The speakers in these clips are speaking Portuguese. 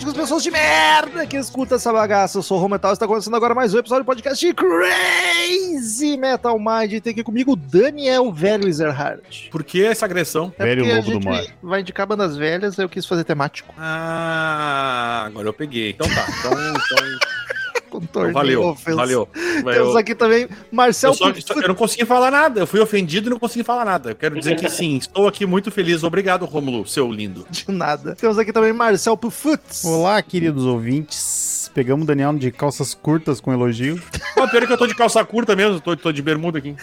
góticos, pessoas de merda que escuta essa bagaça. Eu sou o Rometal e está começando agora mais um episódio do podcast de Crazy Metal Mind. E tem aqui comigo o Daniel Velho Ezerhardt. Por que essa agressão? É Velho lobo do mar. Vai indicar bandas velhas, eu quis fazer temático. Ah, agora eu peguei. Então tá. Então, então, Com torneio valeu. ofensa. Valeu. Temos aqui também Marcel eu, só- eu não consegui falar nada. Eu fui ofendido e não consegui falar nada. Eu quero dizer que sim, estou aqui muito feliz. Obrigado, Romulo, seu lindo. de nada. Temos aqui também Marcel Pufutz. Olá, queridos ouvintes. Pegamos o Daniel de calças curtas com elogio. Pô, pior é que eu tô de calça curta mesmo, tô, tô de bermuda aqui.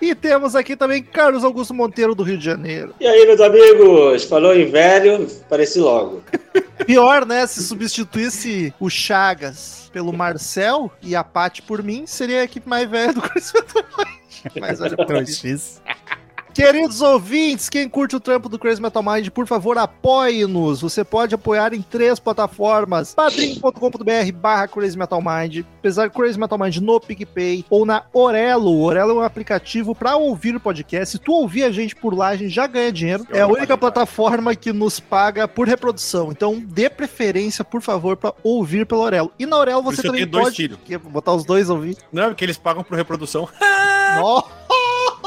E temos aqui também Carlos Augusto Monteiro do Rio de Janeiro. E aí, meus amigos? Falou em velho, pareci logo. Pior, né? Se substituísse o Chagas pelo Marcel e a Paty por mim, seria a equipe mais velha do Mind. Mas olha isso. Queridos ouvintes, quem curte o trampo do Crazy Metal Mind, por favor, apoie-nos. Você pode apoiar em três plataformas: padrim.com.br barra Crazy Metal Mind, apesar de Crazy Metal Mind no PicPay ou na Orelo. O Orelo é um aplicativo para ouvir o podcast. Se tu ouvir a gente por lá, a gente já ganha dinheiro. É a única plataforma que nos paga por reprodução. Então, dê preferência, por favor, para ouvir pela Orelo. E na Orelo você também tenho dois pode filhos. Botar os dois ouvir. Não, é porque eles pagam por reprodução. Nossa!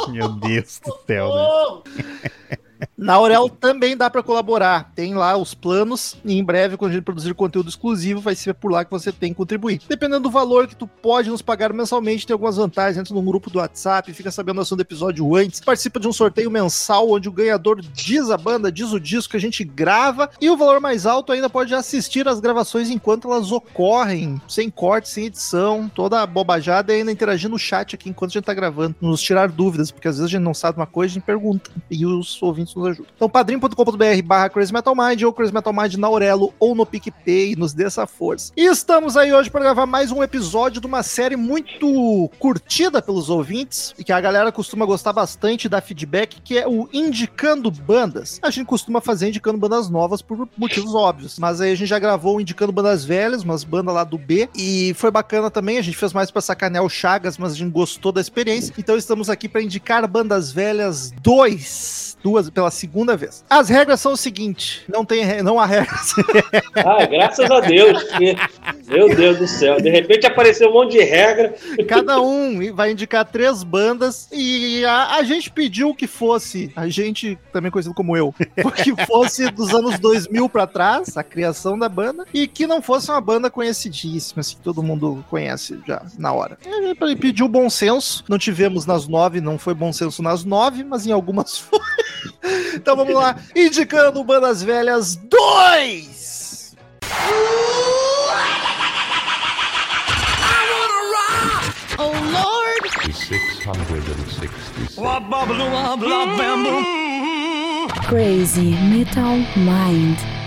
Meu Deus do céu, né? Na Aurel também dá para colaborar. Tem lá os planos e em breve, quando a gente produzir conteúdo exclusivo, vai ser por lá que você tem que contribuir. Dependendo do valor que tu pode nos pagar mensalmente, tem algumas vantagens. Entra num grupo do WhatsApp, fica sabendo a ação do episódio antes, participa de um sorteio mensal onde o ganhador diz a banda, diz o disco que a gente grava e o valor mais alto ainda pode assistir as gravações enquanto elas ocorrem, sem corte, sem edição, toda a bobajada e ainda interagir no chat aqui enquanto a gente tá gravando, nos tirar dúvidas, porque às vezes a gente não sabe uma coisa, a gente pergunta e os ouvintes nos ajudam. Então, padrim.com.br barra Crazy Metal Mind ou Crazy Metal Mind na Aurelo ou no PicPay, nos dê essa força. E estamos aí hoje para gravar mais um episódio de uma série muito curtida pelos ouvintes e que a galera costuma gostar bastante da feedback, que é o Indicando Bandas. A gente costuma fazer indicando bandas novas por motivos óbvios, mas aí a gente já gravou Indicando Bandas Velhas, umas bandas lá do B, e foi bacana também, a gente fez mais para sacanear o Chagas, mas a gente gostou da experiência, então estamos aqui para indicar Bandas Velhas 2, duas pela segunda vez. As regras são o seguinte, não tem não há regras. Ah, graças a Deus. Meu Deus do céu. De repente apareceu um monte de regra. Cada um vai indicar três bandas e a, a gente pediu que fosse, a gente também conhecido como eu, que fosse dos anos 2000 pra trás, a criação da banda, e que não fosse uma banda conhecidíssima, assim, que todo mundo conhece já na hora. Ele pediu bom senso, não tivemos nas nove, não foi bom senso nas nove, mas em algumas foi. Então vamos lá, indicando bandas velhas 2! Crazy Metal Mind.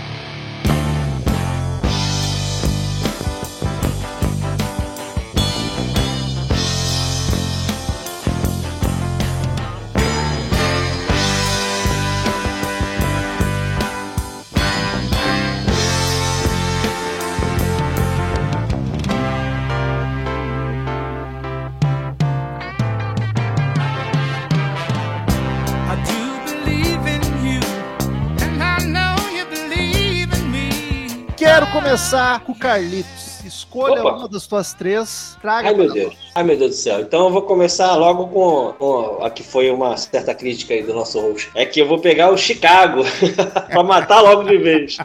Começar com o Carlitos. Escolha Opa. uma das tuas três, traga Ai, meu Deus. Ai, meu Deus do céu. Então eu vou começar logo com, com a que foi uma certa crítica aí do nosso host. É que eu vou pegar o Chicago pra matar logo de vez.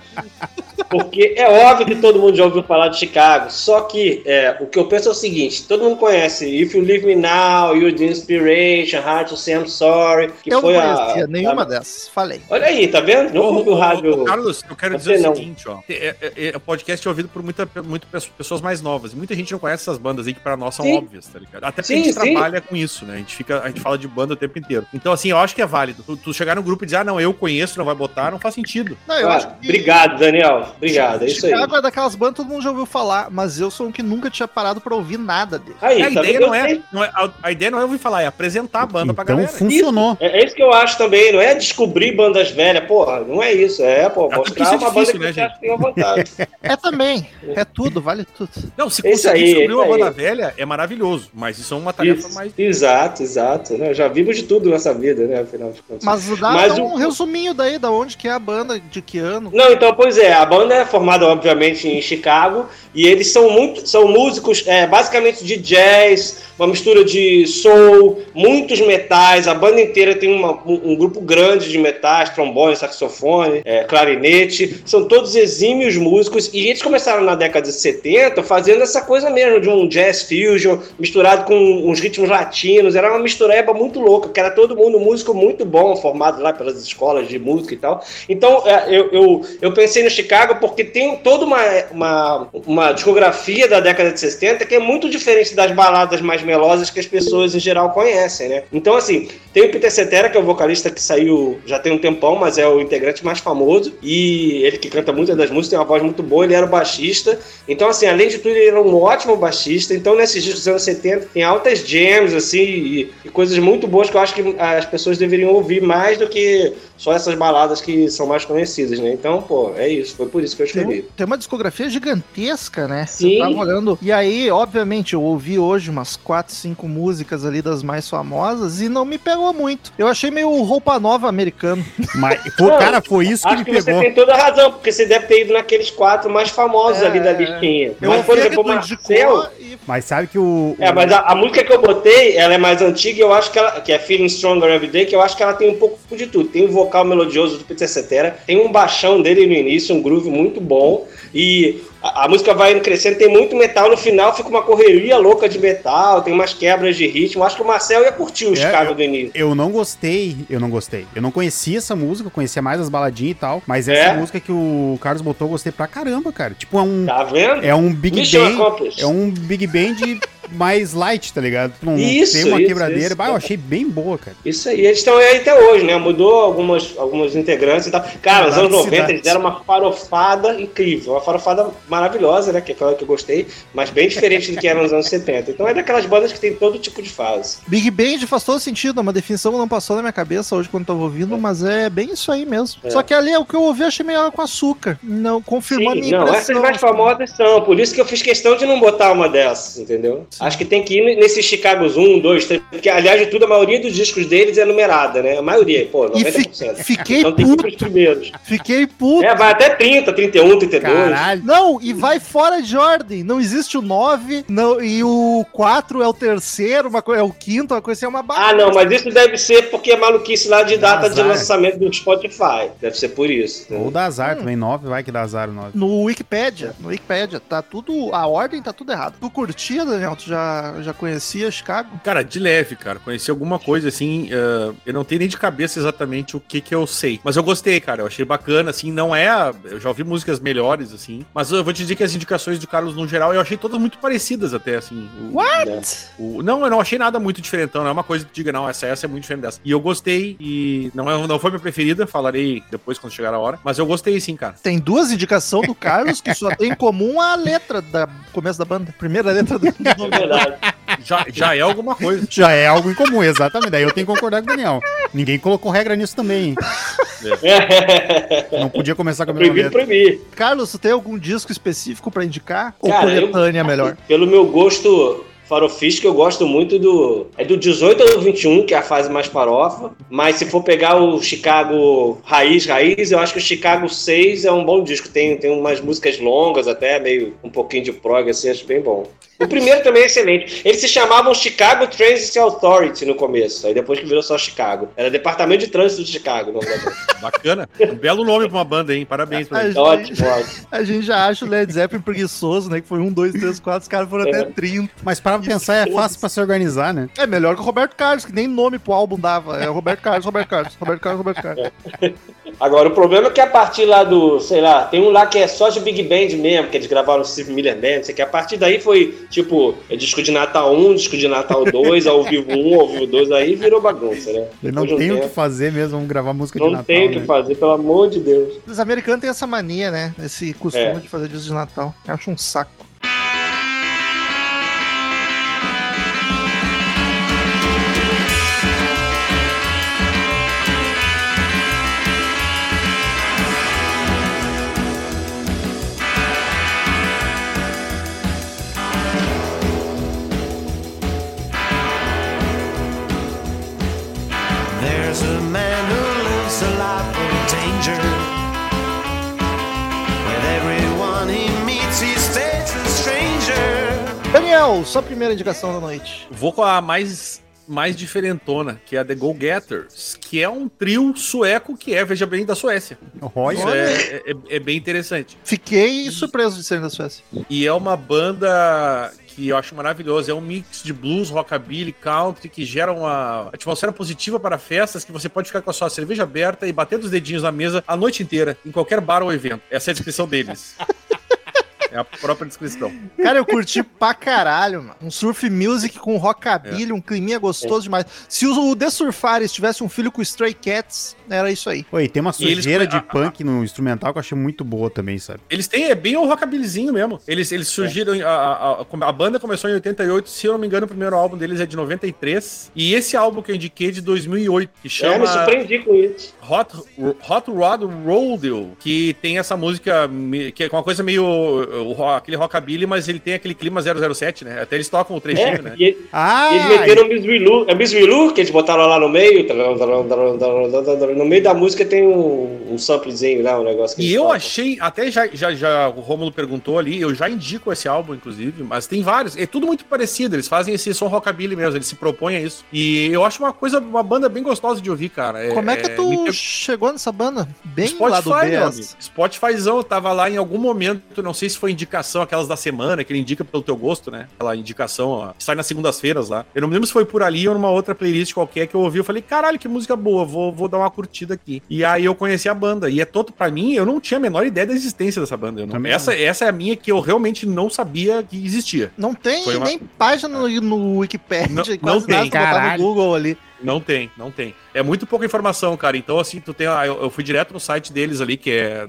Porque é óbvio que todo mundo já ouviu falar de Chicago. Só que é, o que eu penso é o seguinte: todo mundo conhece If You Leave Me Now, You're the Inspiration, Hard to Say I'm Sorry, que Eu foi não a, conhecia nenhuma a- dessas, falei. Olha aí, tá vendo? Não Ô, o rádio. Carlos, eu quero dizer não. o seguinte, ó. É, é, é, o podcast é ouvido por muita, muita pe- pessoas mais novas. E muita gente não conhece essas bandas aí que pra nós são Sim. óbvias, tá ligado? Até porque Sim, a gente sim. trabalha com isso, né? A gente, fica, a gente fala de banda o tempo inteiro. Então, assim, eu acho que é válido. Tu, tu chegar no grupo e dizer, ah, não, eu conheço, não vai botar, não faz sentido. Não, eu Ah, acho que Obrigado, Daniel. Obrigado, é isso aí. Chicago é daquelas bandas todo mundo já ouviu falar, mas eu sou um que nunca tinha parado pra ouvir nada dele. Aí, a, tá ideia não é, não é- a, a ideia não é ouvir falar, é apresentar a banda pra Então galera. funcionou. É, é isso que eu acho também, não é descobrir bandas velhas, porra, não é isso, é, pô, porque mostrar isso é uma banda difícil, que né, que tem uma vantagem. É também, é tudo, vale tudo. Não, se conseguir aí, descobrir uma esse banda aí. velha, é maravilhoso. mas isso é uma tarefa Isso. mais. Exato, exato. né? Já vivo de tudo nessa vida, né? Afinal de contas. Mas dá Mas um o- resuminho daí, da onde que é a banda, de que ano. Não, então, pois é, a banda é formada, obviamente, em Chicago, e eles são muito, são músicos é, basicamente de jazz, uma mistura de soul, muitos metais, a banda inteira tem uma- um, um grupo grande de metais, trombone, saxofone, é, clarinete, são todos exímios músicos, e eles começaram na década de 70 fazendo essa coisa mesmo, de um jazz fusion, misturado com uns ritmos latinos, era uma mistureba muito louca, que era todo mundo músico muito bom, formado lá pelas escolas de música e tal. Então, é, eu, eu, eu pensei no Chicago porque tem toda uma, uma, uma discografia da década de 60 que é muito diferente das baladas mais melosas que as pessoas em geral conhecem, né? Então, assim, tem o Peter Cetera, que é o vocalista que saiu já tem um tempão, mas é o integrante mais famoso, e ele que canta muitas das músicas, tem uma voz muito boa, ele era o baixista. Então, assim, além de tudo, ele era um ótimo baixista. Então, nesses discos dos anos 70, tem altas jams, assim, e, e coisas muito boas que eu acho que as pessoas deveriam ouvir mais do que só essas baladas que são mais conhecidas, né? Então, pô, é isso. Foi por isso que eu Tem, escrevi. um- tem uma discografia gigantesca, né? Você Sim. tava olhando. E aí, obviamente, eu ouvi hoje umas 4, 5 músicas ali das mais famosas e não me pegou muito. Eu achei meio roupa nova americano. Mas, pô, Não, cara, foi isso que Acho me que você pegou. tem toda a razão, porque você deve ter ido naqueles quatro mais famosos É, ali da listinha. Eu Mas, por exemplo, o Marcel... Mas sabe que o. É, mas a, a música que eu botei, ela é mais antiga e eu acho que ela, que é Feeling Stronger Every Day, que eu acho que ela tem um pouco de tudo. Tem um vocal melodioso do Peter Cetera, tem um baixão dele no início, um groove muito bom, e a, a música vai crescendo, tem muito metal, no final fica uma correria louca de metal, tem umas quebras de ritmo, acho que o Marcel ia curtir o É, Chicago do início. Eu não gostei, eu não gostei. Eu não conhecia essa música, eu conhecia mais as baladinhas e tal, mas essa É? música que o Carlos botou, eu gostei pra caramba, cara. Tipo, é um, Tá vendo? é um Big Mission Bang, é um Big Band mais light, tá ligado? Não, não Isso, tem uma isso, quebradeira. isso. Bah, eu achei bem boa, cara. Isso aí, eles estão aí até hoje, né? Mudou algumas, alguns integrantes e tal. Cara, nos anos 90 eles deram uma farofada incrível, uma farofada maravilhosa, né? Que é aquela que eu gostei, mas bem diferente do que era nos anos 70. Então é daquelas bandas que tem todo tipo de fase. Big Band faz todo sentido, é uma definição que não passou na minha cabeça hoje quando eu tava ouvindo, mas é bem isso aí mesmo. É. Só que ali o que eu ouvi eu achei água com açúcar. Não confirmou a Sim, minha não, impressão. essas mais famosas são, por isso que eu fiz questão de não botar uma dessas, entendeu? Acho que tem que ir nesse Chicago's 1, 2, 3, porque aliás de tudo, a maioria dos discos deles é numerada, né? A maioria, pô, E fi- 90%. fiquei Então tem puto, pros primeiros. fiquei puto. É, vai até 30, 31, 32. Caralho. Não, e vai fora de ordem. Não existe o 9, não, e o 4 é o terceiro, uma coisa, é o quinto, uma coisa assim, é uma Ah, não, mas isso deve ser porque é maluquice lá de data de lançamento do Spotify. Deve ser por isso. Ou entendeu? dá Hum. azar também, 9, vai que dá azar o 9. No Wikipedia, no Wikipedia, tá tudo. A ordem tá tudo errado. Tu curtia, Daniel? Tu já, já conhecia Chicago? Cara, de leve, cara. Conheci alguma coisa assim. eh, eu não tenho nem de cabeça exatamente o que que eu sei. Mas eu gostei, cara. Eu achei bacana, assim. Não é. a- Eu já ouvi músicas melhores, assim. Mas eu vou te dizer que as indicações do Carlos, no geral, eu achei todas muito parecidas, até, assim. O- o- não, eu não achei nada muito diferentão. Não é uma coisa que diga, não, essa, essa é muito diferente dessa. E eu gostei. E não, é, não foi minha preferida. Falarei depois quando chegar a hora. Mas eu gostei, sim, cara. Tem duas indicações do Carlos que só tem em comum a letra da começo da banda. Primeira letra do. Verdade. Já, já é alguma coisa. Já é algo em comum, exatamente. Daí eu tenho que concordar com o Daniel. Ninguém colocou regra nisso também. hein? Não podia começar com a mesma Proibido. Carlos, tu tem algum disco específico pra indicar? Ou Cara, eu- coletânea melhor? Pelo meu gosto farofístico, eu gosto muito do. É do 18 ao 21, que é a fase mais farofa. Mas se for pegar o Chicago raiz, raiz, eu acho que o Chicago 6 é um bom disco. Tem, tem umas músicas longas, até meio um pouquinho de prog, assim, acho bem bom. O primeiro também é excelente. Eles se chamavam Chicago Transit Authority no começo, aí depois que virou só Chicago. Era Departamento de Trânsito de Chicago. Bacana. Um belo nome pra uma banda, hein? Parabéns pra gente, ótimo, ótimo. a gente já acha o Led Zeppelin preguiçoso, né? Que foi um, dois, três, quatro, os caras foram até É. 30. Mas para pra pensar, é fácil pra se organizar, né? É melhor que o Roberto Carlos, que nem nome pro álbum dava. É Roberto Carlos, Roberto Carlos, Roberto Carlos, Roberto Carlos. Agora, o problema é que a partir lá do, sei lá, tem um lá que é só de Big Band mesmo, que eles gravaram o Steve Miller Band, não sei o que. A partir daí foi, tipo, é disco de Natal 1, disco de Natal 2, ao vivo 1, ao vivo 2, aí virou bagunça, né? Eu não de tenho o que fazer mesmo, vamos gravar música de Não Natal. tem o que né? fazer, pelo amor de Deus. Os americanos têm essa mania, né? Esse costume É. de fazer disco de Natal. Eu acho um saco. Sua primeira indicação da noite. Vou com a mais mais diferentona, que é a The Go Getters, que é um trio sueco que é, veja bem, da Suécia. Olha. Isso é, é- é bem interessante. Fiquei surpreso de serem da Suécia. E é uma banda que eu acho maravilhosa. É um mix de blues, rockabilly, country, que gera uma atmosfera positiva para festas, que você pode ficar com a sua cerveja aberta e bater os dedinhos na mesa a noite inteira, em qualquer bar ou evento. Essa é a descrição deles. É a própria descrição. Cara, eu curti pra caralho, mano. Um surf music com rockabilly, um climinha gostoso demais. Se o The Surfares tivesse um filho com Stray Cats, era isso aí. Oi, tem uma E eles- sujeira de punk no instrumental que eu achei muito boa também, sabe? Eles têm, é bem o rockabillyzinho mesmo. Eles, eles surgiram, a, a, a- a banda começou em 88, se eu não me engano, o primeiro álbum deles é de 93. E esse álbum que eu indiquei é de 2008, que É, chama me surpreendi com isso. Hot, Hot Rod Rodeo, que tem essa música, que é uma coisa meio, o aquele rockabilly, mas ele tem aquele clima 007, né? Até eles tocam o trechinho, É, né? e, Ah! e eles meteram Miss Wilu. É Miss Wilu que eles botaram lá no meio. No meio da música tem um, um samplezinho lá, um negócio que E eu tocam. achei, até já, já, já o Romulo perguntou ali, eu já indico esse álbum, inclusive, mas tem vários, é tudo muito parecido, eles fazem esse som rockabilly mesmo, eles se propõem a isso. E eu acho uma coisa, uma banda bem gostosa de ouvir, cara. Como é que me tu chegou nessa banda? Bem lá do Spotify, B, amigo. Spotifyzão, eu tava lá em algum momento, não sei se foi indicação, aquelas da semana, que ele indica pelo teu gosto, né? Aquela indicação, ó, sai nas segundas-feiras lá. Eu não me lembro se foi por ali ou numa outra playlist qualquer que eu ouvi. Eu falei, caralho, que música boa, vou, vou dar uma curtida aqui. E aí eu conheci a banda. E é todo, pra mim, eu não tinha a menor ideia da existência dessa banda. Eu não- essa, essa é a minha que eu realmente não sabia que existia. Não tem uma- nem página no, no Wikipedia, Não- quase não nada tem, pra botar no. Google ali. Não tem, não tem. É muito pouca informação, cara. Então, assim, tu tem. ah, Eu, eu fui direto no site deles ali, que é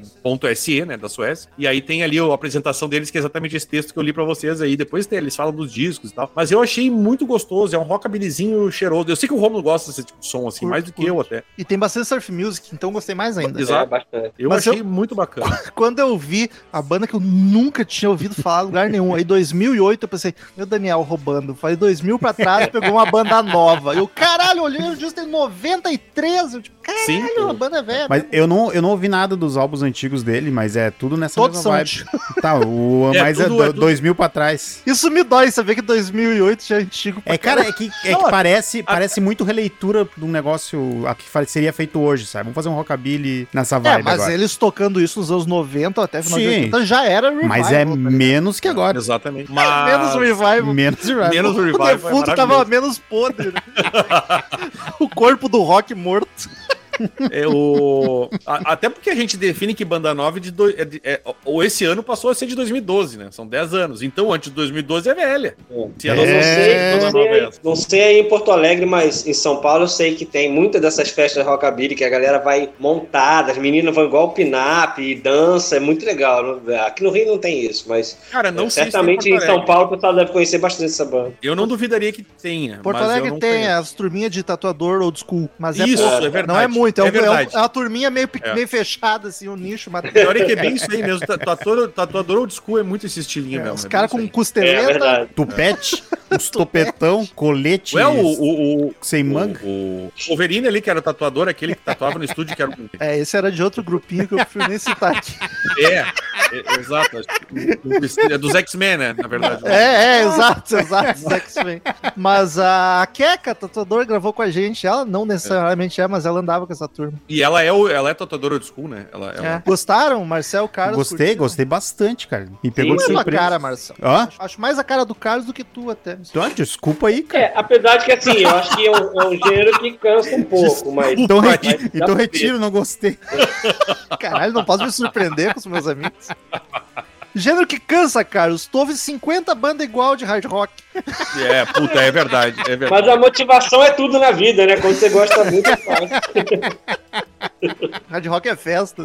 .se, né, da Suécia. E aí tem ali a apresentação deles, que é exatamente esse texto que eu li pra vocês aí. Depois tem, eles falam dos discos e tal. Mas eu achei muito gostoso, é um rockabillyzinho cheiroso. Eu sei que o Romulo gosta desse tipo de som, assim, Curto, mais do que eu até. E tem bastante surf music, então gostei mais ainda. Exato. É, bastante. Eu Mas achei muito bacana. Quando eu vi a banda que eu nunca tinha ouvido falar em lugar nenhum, aí 2008 eu pensei, meu Daniel roubando. Falei 2000 pra trás, pegou uma banda nova. Eu, caralho, olhei o disco em 93. Eu, tipo, caralho, Sim. a banda é velha. Mas eu não, eu não ouvi nada dos álbuns antigos dele, mas é tudo nessa Todos mesma vibe. Tá, o É, mais é, tudo- do- é tudo- 2000 pra trás. Isso me dói saber que 2008 já é antigo. pra É, cara, é que, é que parece, parece muito releitura de um negócio que seria feito hoje, sabe? Vamos fazer um rockabilly nessa É, vibe mas agora. eles tocando isso nos anos 90 até final de Sim. 80 já era revival. Mas é tá ligado? menos que agora. Exatamente. É menos revival. Menos revival. Menos O revival. é defunto tava menos podre. né? o corpo do rock morto. É o... a- até porque a gente define que banda nova é de do... é de- é- ou esse ano passou a ser de 2012, né? São 10 anos. Então, antes de 2012 é velha. Se ela não, sei, não, é aí- não sei aí em Porto Alegre, mas em São Paulo eu sei que tem muitas dessas festas rockabilly que a galera vai montada, as meninas vão igual pinap e dança, é muito legal. Aqui no Rio não tem isso, mas Cara, não é, sei certamente em São. Paulo o pessoal deve conhecer bastante essa banda. Eu não duvidaria que tenha. Porto mas eu Alegre não tem conheço. as turminhas de tatuador old school, mas é Isso, pouco. é verdade. Não é muito, é, É um- é, um- verdade. é uma turminha meio, É. meio fechada, assim, o nicho, mas Pior é que é bem isso aí mesmo. Ta- Tatuador, tatuador old school é muito esse estilinho é, mesmo. os é caras com costeleta. É. Tupete, os topetão, colete o, o, o, sem manga. o, o Wolverine ali, que era o tatuador, aquele que tatuava no estúdio, que era. É, esse era de outro grupinho que eu prefiro nem citar aqui. É, é, exato. É dos X-Men, né? Na verdade. É, é, exato, exato, X-Men. Mas a Keka, tatuador, gravou com a gente. Ela não necessariamente é, mas ela andava com essa turma. E ela é, o, ela é tatuadora old school, né? Ela, ela... É. Gostaram? Marcel, Carlos? Gostei, curtiram? gostei bastante, cara. Me pegou Sim, de surpresa. cara, Marcel. Hã? Acho, acho mais a cara do Carlos do que tu até. Então, desculpa aí, cara. É, apesar de que assim, eu acho que é um, é um gênero que cansa um pouco, mas. Então, Desculpa reti- aí. então retiro, não gostei. Caralho, não posso me surpreender com os meus amigos. Gênero que cansa, Carlos. Tu ouve 50 bandas igual de hard rock. É, puta, é verdade. É verdade. Mas a motivação é tudo na vida, né? Quando você gosta muito, é fácil. Hard rock é festa,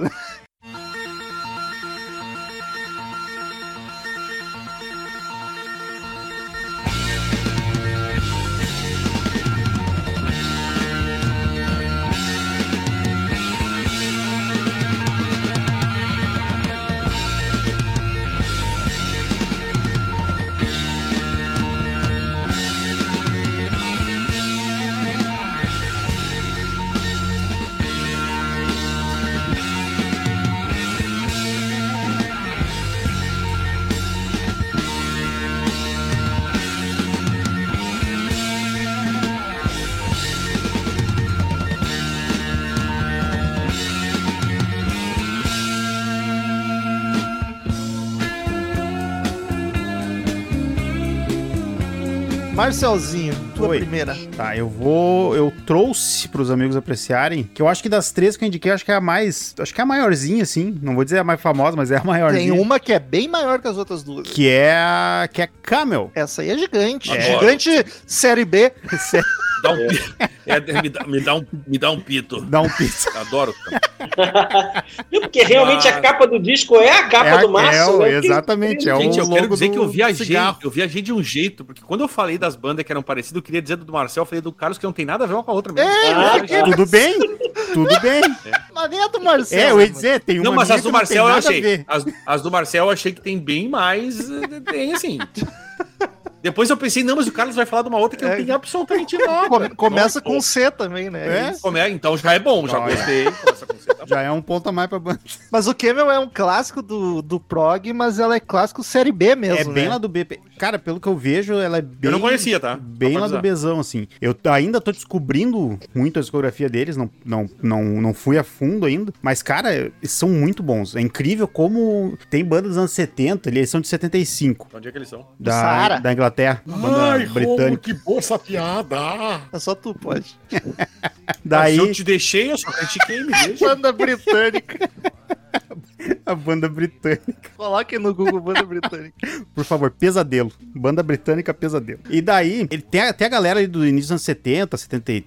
Marcelzinho, tua Oi. primeira. Tá, eu vou. Eu trouxe pros amigos apreciarem, que eu acho que das três que eu indiquei, acho que é a mais. Acho que é a maiorzinha, assim. Não vou dizer a mais famosa, mas é a maiorzinha. Tem uma que é bem maior que as outras duas. Que é a. Que é Camel. Essa aí é gigante. É. Gigante série B. Dá um é, me, dá, me, dá um, me dá um pito. Dá um pizza. Adoro. Porque realmente a capa do disco é a capa É a- do Márcio. é, né? exatamente, é o Gente, eu quero dizer que eu viajei, cigarro. eu viajei de um jeito, porque quando eu falei das bandas que eram parecidas, eu queria dizer do Marcel, eu falei do Carlos que não tem nada a ver uma com a outra mesmo. Ah, Eu Tudo bem? Tudo bem. Mas nem a do Marcelo. É, eu ia dizer, tem uma Não, mas as do que não tem Marcel eu achei. As, as do Marcel eu achei que tem bem mais. eh, Tem assim. Depois eu pensei, não, mas o Carlos vai falar de uma outra que não É. tem absolutamente nada. Come- começa Não, com C também, né? É? Como é? Então já é bom, já Olha. gostei. Começa com C, tá. Já é um ponto a mais pra banda. Mas o Camel é um clássico do, do prog, mas ela é clássico série B mesmo, É bem né? lá do BP. Cara, pelo que eu vejo, ela é bem. Eu não conhecia, tá? Bem Só lá do. Bezão, assim. Eu ainda tô descobrindo muito a discografia deles, não, não, não, não fui a fundo ainda. Mas, cara, eles são muito bons. É incrível como tem bandas dos anos 70, eles são de 75. Onde é que eles são? Da, Saara. da Inglaterra, banda britânica. que boa essa piada! É só tu pode. Daí, Se eu te deixei, eu só critiquei, me deixa. Banda britânica. a banda britânica. Coloque no Google Banda Britânica. Por favor, Pesadelo. Banda britânica Pesadelo. E daí, ele tem até a galera aí do início dos anos 70, 73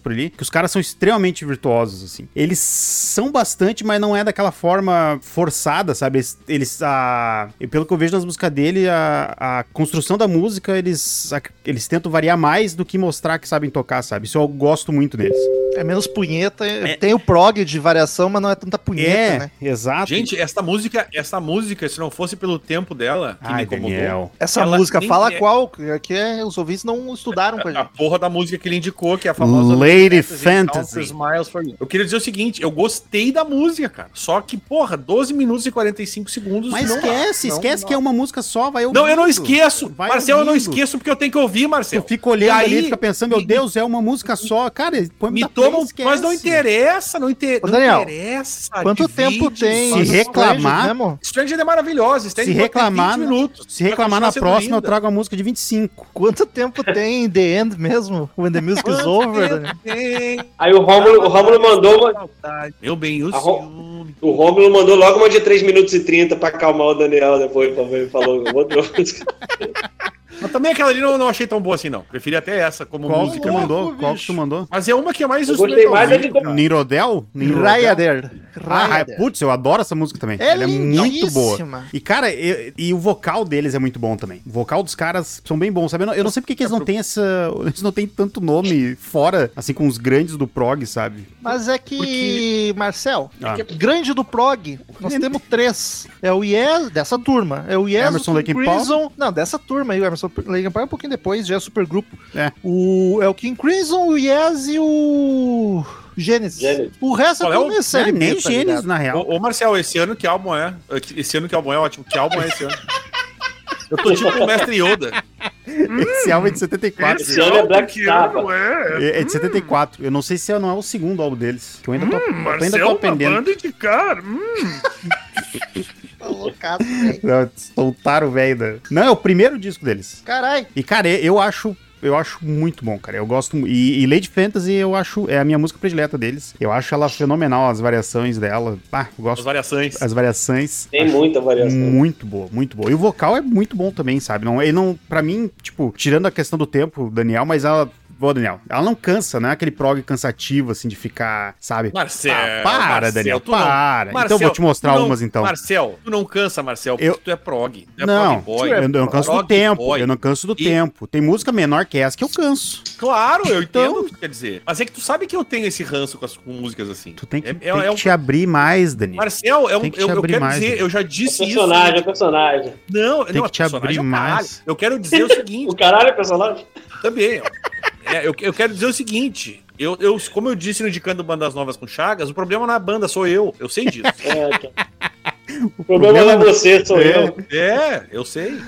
por ali, que os caras são extremamente virtuosos, assim. Eles são bastante, mas não é daquela forma forçada, sabe? Eles, eles a, e pelo que eu vejo nas músicas dele, a, a construção da música, eles, a- eles tentam variar mais do que mostrar que sabem tocar, sabe? Isso eu gosto muito deles. É menos punheta. Tem o prog de variação, mas não é tanta punheta, é, né? exato. Gente, essa música, essa música, se não fosse pelo tempo dela, que Ai, me incomodou, Daniel. Essa Ela música, fala é- qual, que é, os ouvintes não estudaram com a a porra da música que ele indicou, que é a famosa Lady Fantasy. Smiles for You. Eu queria dizer o seguinte, eu gostei da música, cara. Só que, porra, 12 minutos e 45 segundos. Mas não esquece, não esquece dá. que é uma música só, vai Não, eu não ouvindo. esqueço. Vai Marcel, eu não ouvindo. esqueço porque eu tenho que ouvir, Marcel. Tu fica olhando E ali aí, e fica pensando, meu me- Deus, é uma música só. Cara, põe Me tomam, mas não interessa, não, inter... Ô, não Daniel, interessa. Quanto divide, tempo tem? Se reclamar- Stranger mesmo? Stranger é maravilhosa. Se reclamar, 20 minutos. Se reclamar na próxima, eu trago a música de 25. Quanto tempo tem The End mesmo? When the Music is Over? Daniel? Tem Aí o Rômulo, o Rômulo mandou uma. Meu bem, o Ro- o Rômulo mandou logo uma de 3 minutos e 30 pra acalmar o Daniel depois, pra ver, ele falou outra música. Mas também aquela ali não, não achei tão boa assim, não. Preferi até essa como Qual que música. tu louco, mandou? Qual que bicho. tu mandou? Mas é uma que é mais Eu gostei mais é de. Nirodel? Nirodel? Ryader. Ah, Ryader. putz, eu adoro essa música também. É Ela é muito boa. E, cara, e, e o vocal deles é muito bom também. O vocal dos caras são bem bons, sabe? Eu não, eu não sei porque que eles não têm essa. Eles não têm tanto nome fora, assim, com os grandes do prog, sabe? Mas é que, Marcel, Ah. grande do prog, nós temos três. É o Yes, dessa turma. É o Yes, Emerson, o Lake and Crimson. Não, dessa turma aí, o Emerson Palmer é um pouquinho depois, já é supergrupo. É. O, é o King Crimson, o Yes e o Genesis. Genesis. O resto Qual é é o- tudo nesse série É, nem B, tá Gênesis, na real. Ô, ô, Marcel, esse ano que álbum é? Esse ano que álbum é ótimo. Que álbum é esse ano? Eu tô tipo o mestre Yoda. Esse álbum é de 74. Esse ano é Black Sabbath. É é de 74. Eu não sei se não é o segundo álbum deles. Que eu ainda tô, eu ainda tô aprendendo. indicar. Tá loucaço, velho. Soltaram o velho da. Não, é o primeiro disco deles. Caralho. E, cara, eu acho. Eu acho muito bom, cara. Eu gosto. E, e Lady Fantasy, eu acho. É a minha música predileta deles. Eu acho ela fenomenal, as variações dela. Ah, eu As gosto. variações. As variações. Tem muita variação. Muito boa, muito boa. E o vocal é muito bom também, sabe? Não, ele não, pra mim, tipo, tirando a questão do tempo, Daniel, mas ela. Ô, Daniel, ela não cansa, não é aquele prog cansativo, assim, de ficar, sabe? Marcel. Ah, para, Marcel, Daniel, tu não- para. Marcel, então eu vou te mostrar não- umas, então. Marcel, tu não cansa, Marcel, porque Eu- tu é prog. Tu é não, prog boy. eu não canso do Prog tempo. boy. Eu não canso do E- tempo. Tem música menor que essa que eu canso. Claro, eu Então- entendo o que tu quer dizer. Mas é que tu sabe que eu tenho esse ranço com as com músicas assim. Tu tem que, É- tem é- que é um- te abrir mais, Daniel. Marcel, é um, que eu, eu abrir quero mais, dizer, né? eu já É disse isso. personagem, é personagem. Não, Tem não, que te personagem abrir é caralho. mais. Eu quero dizer o seguinte, O caralho é personagem? também. ó. É, eu, eu quero dizer o seguinte. Eu, eu, como eu disse no Indicando Bandas Novas com Chagas, o problema não é a banda, sou eu. Eu sei disso. É, O problema não é você, sou eu. É, eu sei.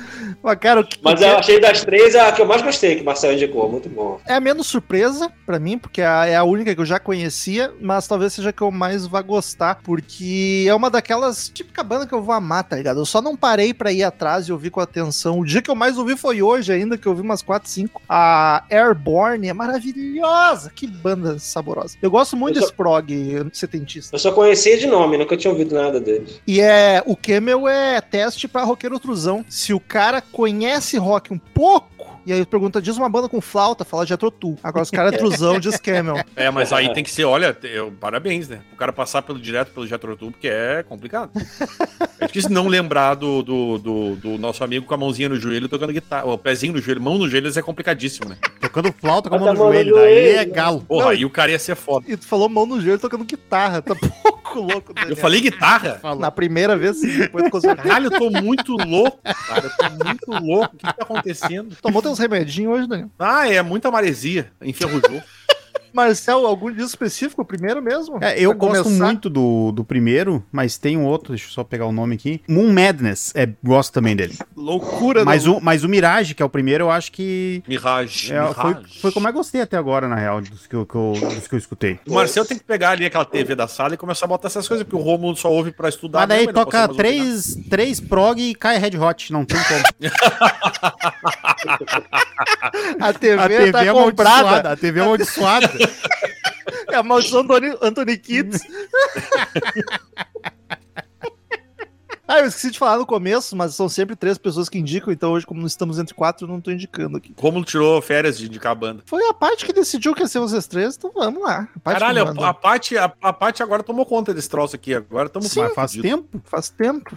Mas, cara, que, Mas que eu achei das três a que eu mais gostei, que o Marcel indicou. Muito bom. é a menos surpresa pra mim, porque é a- é a única que eu já conhecia, mas talvez seja a que eu mais vá gostar, porque é uma daquelas típica banda que eu vou amar, tá ligado? Eu só não parei pra ir atrás e ouvir com atenção. O dia que eu mais ouvi foi hoje ainda, que eu ouvi umas 4, 5. A Airborne é maravilhosa, que banda saborosa. Eu gosto muito Eu só- desse prog setentista. Eu só conhecia de nome, nunca tinha ouvido nada dele. E é o Camel é teste pra roqueiro truzão. Se o cara conhece rock um pouco, e aí pergunta, diz uma banda com flauta, fala de Tu. Agora os caras é truzão, diz Camel. É, mas aí tem que ser, olha, eu, parabéns, né? O cara passar pelo direto pelo Jetro Tubo, porque é complicado. É difícil não lembrar do, do, do, do nosso amigo com a mãozinha no joelho tocando guitarra. O pezinho no joelho, mão no joelho, é complicadíssimo, né? Tocando flauta com a mão no a mão no joelho, daí é galo. Porra, Não, aí o cara ia ser foda. E tu falou mão no joelho tocando guitarra, tá pouco louco. Eu Daniel. falei guitarra? Falou. Na primeira vez, sim, depois consertou. Caralho, eu tô muito louco, cara. Eu tô muito louco. O que tá acontecendo? Tomou teus remedinhos hoje, Daniel. Ah, é muita maresia. Enferrujou. Marcel, algum dia específico? O primeiro mesmo? É, eu Pra gosto começar? muito do, do primeiro, mas tem um outro, deixa eu só pegar o nome aqui. Moon Madness, é, gosto também dele. Loucura, Mas não. o, mas o Mirage, que é o primeiro, eu acho que Mirage. é, foi, Mirage. foi como eu gostei até agora, na real, dos que eu, que eu- dos que eu escutei. O Marcel tem que pegar ali aquela TV da sala e começar a botar essas coisas, porque o Romulo só ouve pra estudar. Mas daí mesmo, toca opinar. três, três prog e cai Red Hot, não tem como. A TV, A TV tá é comprada. amaldiçoada, a TV é amaldiçoada. É a maldição do Anthony, Anthony Kids. ah, eu esqueci de falar no começo, mas são sempre três pessoas que indicam, então hoje, como não estamos entre quatro, eu não tô indicando aqui. Romulo tirou férias de indicar a banda. Foi a parte que decidiu que ia ser vocês três, então vamos lá. A Caralho, a, a parte a, a agora tomou conta desse troço aqui. Agora estamos Mas faz tempo. Faz tempo.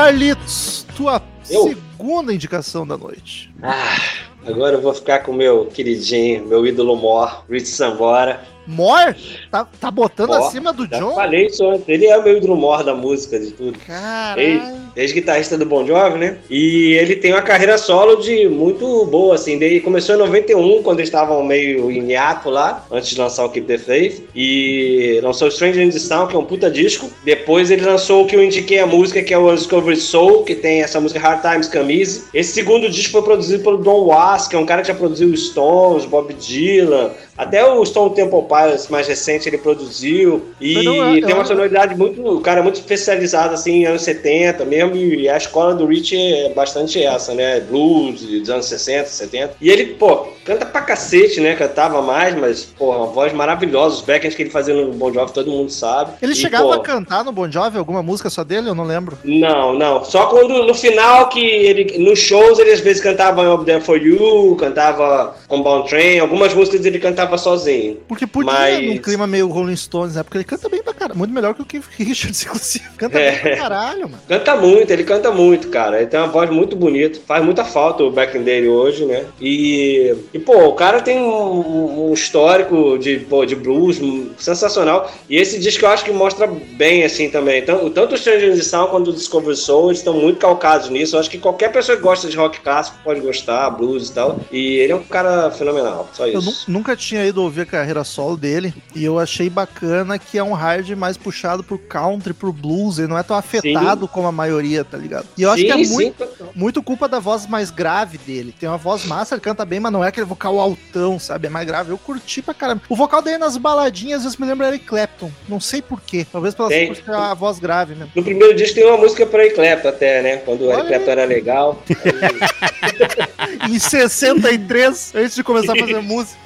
Carlitos, tua Eu? segunda indicação da noite. Ah, agora eu vou ficar com meu queridinho, meu ídolo mor, Rich Sambora. Mor? Tá, tá botando acima do John? falei isso antes. Ele é o meu mor da música, de tudo. Caralho. Ex- Ex-guitarrista do Bon Jovi, né? E ele tem uma carreira solo de muito boa, assim. Ele começou em 91, quando eles estavam meio em hiato lá, antes de lançar o Keep the Faith. E lançou Stranger in the Sound, que é um puta disco. Depois ele lançou o que eu indiquei a música, que é o Undiscovered Soul, que tem essa música Hard Times Camise. Esse segundo disco foi produzido pelo Don Was, que é um cara que já produziu Stones, Bob Dylan. Até o Stone Temple Pilots mais recente ele produziu. E não é- tem uma sonoridade muito. O cara é muito especializado assim anos 70 mesmo. E a escola do Rich é bastante essa, né? Blues dos anos 60, 70. E ele, pô, canta pra cacete, né? Cantava mais, mas, pô, uma voz maravilhosa. Os backends que ele fazia no Bon Jovi todo mundo sabe. Ele E, chegava pô, a cantar no Bon Jovi alguma música só dele? Eu não lembro. não, não. Só quando no final que ele. Nos shows ele às vezes cantava Up There For You, cantava On Bound Train, algumas músicas ele cantava sozinho. Porque podia, Mas- num clima meio Rolling Stones, né? Porque ele canta bem pra caralho. Muito melhor que o Keith Richards, inclusive. Canta É. bem pra caralho, mano. Canta muito, ele canta muito, cara. Ele tem uma voz muito bonita. Faz muita falta o backing dele hoje, né? E, e pô, o cara tem um, um histórico de, pô, de blues sensacional. E esse disco eu acho que mostra bem, assim, também. Tanto, tanto o Stranger in Sound quanto o Discover Soul, estão muito calcados nisso. Eu acho que qualquer pessoa que gosta de rock clássico pode gostar, blues e tal. E ele é um cara fenomenal, só Eu isso. nu- nunca tinha ido ouvir a carreira solo dele e eu achei bacana que é um hard mais puxado pro country, pro blues, ele não é tão afetado como a maioria, tá ligado? E eu acho que é muito, muito culpa da voz mais grave dele. Tem uma voz massa, ele canta bem, mas não é aquele vocal altão, sabe? É mais grave. Eu curti pra caramba. O vocal dele nas baladinhas às vezes me lembra Eric Clapton. Não sei porquê. Talvez pela Tem. por a voz grave mesmo. No primeiro disco tem uma música pra Eric Clapton até, né? Quando o Eric Clapton era legal. Em 63, antes de começar a fazer música.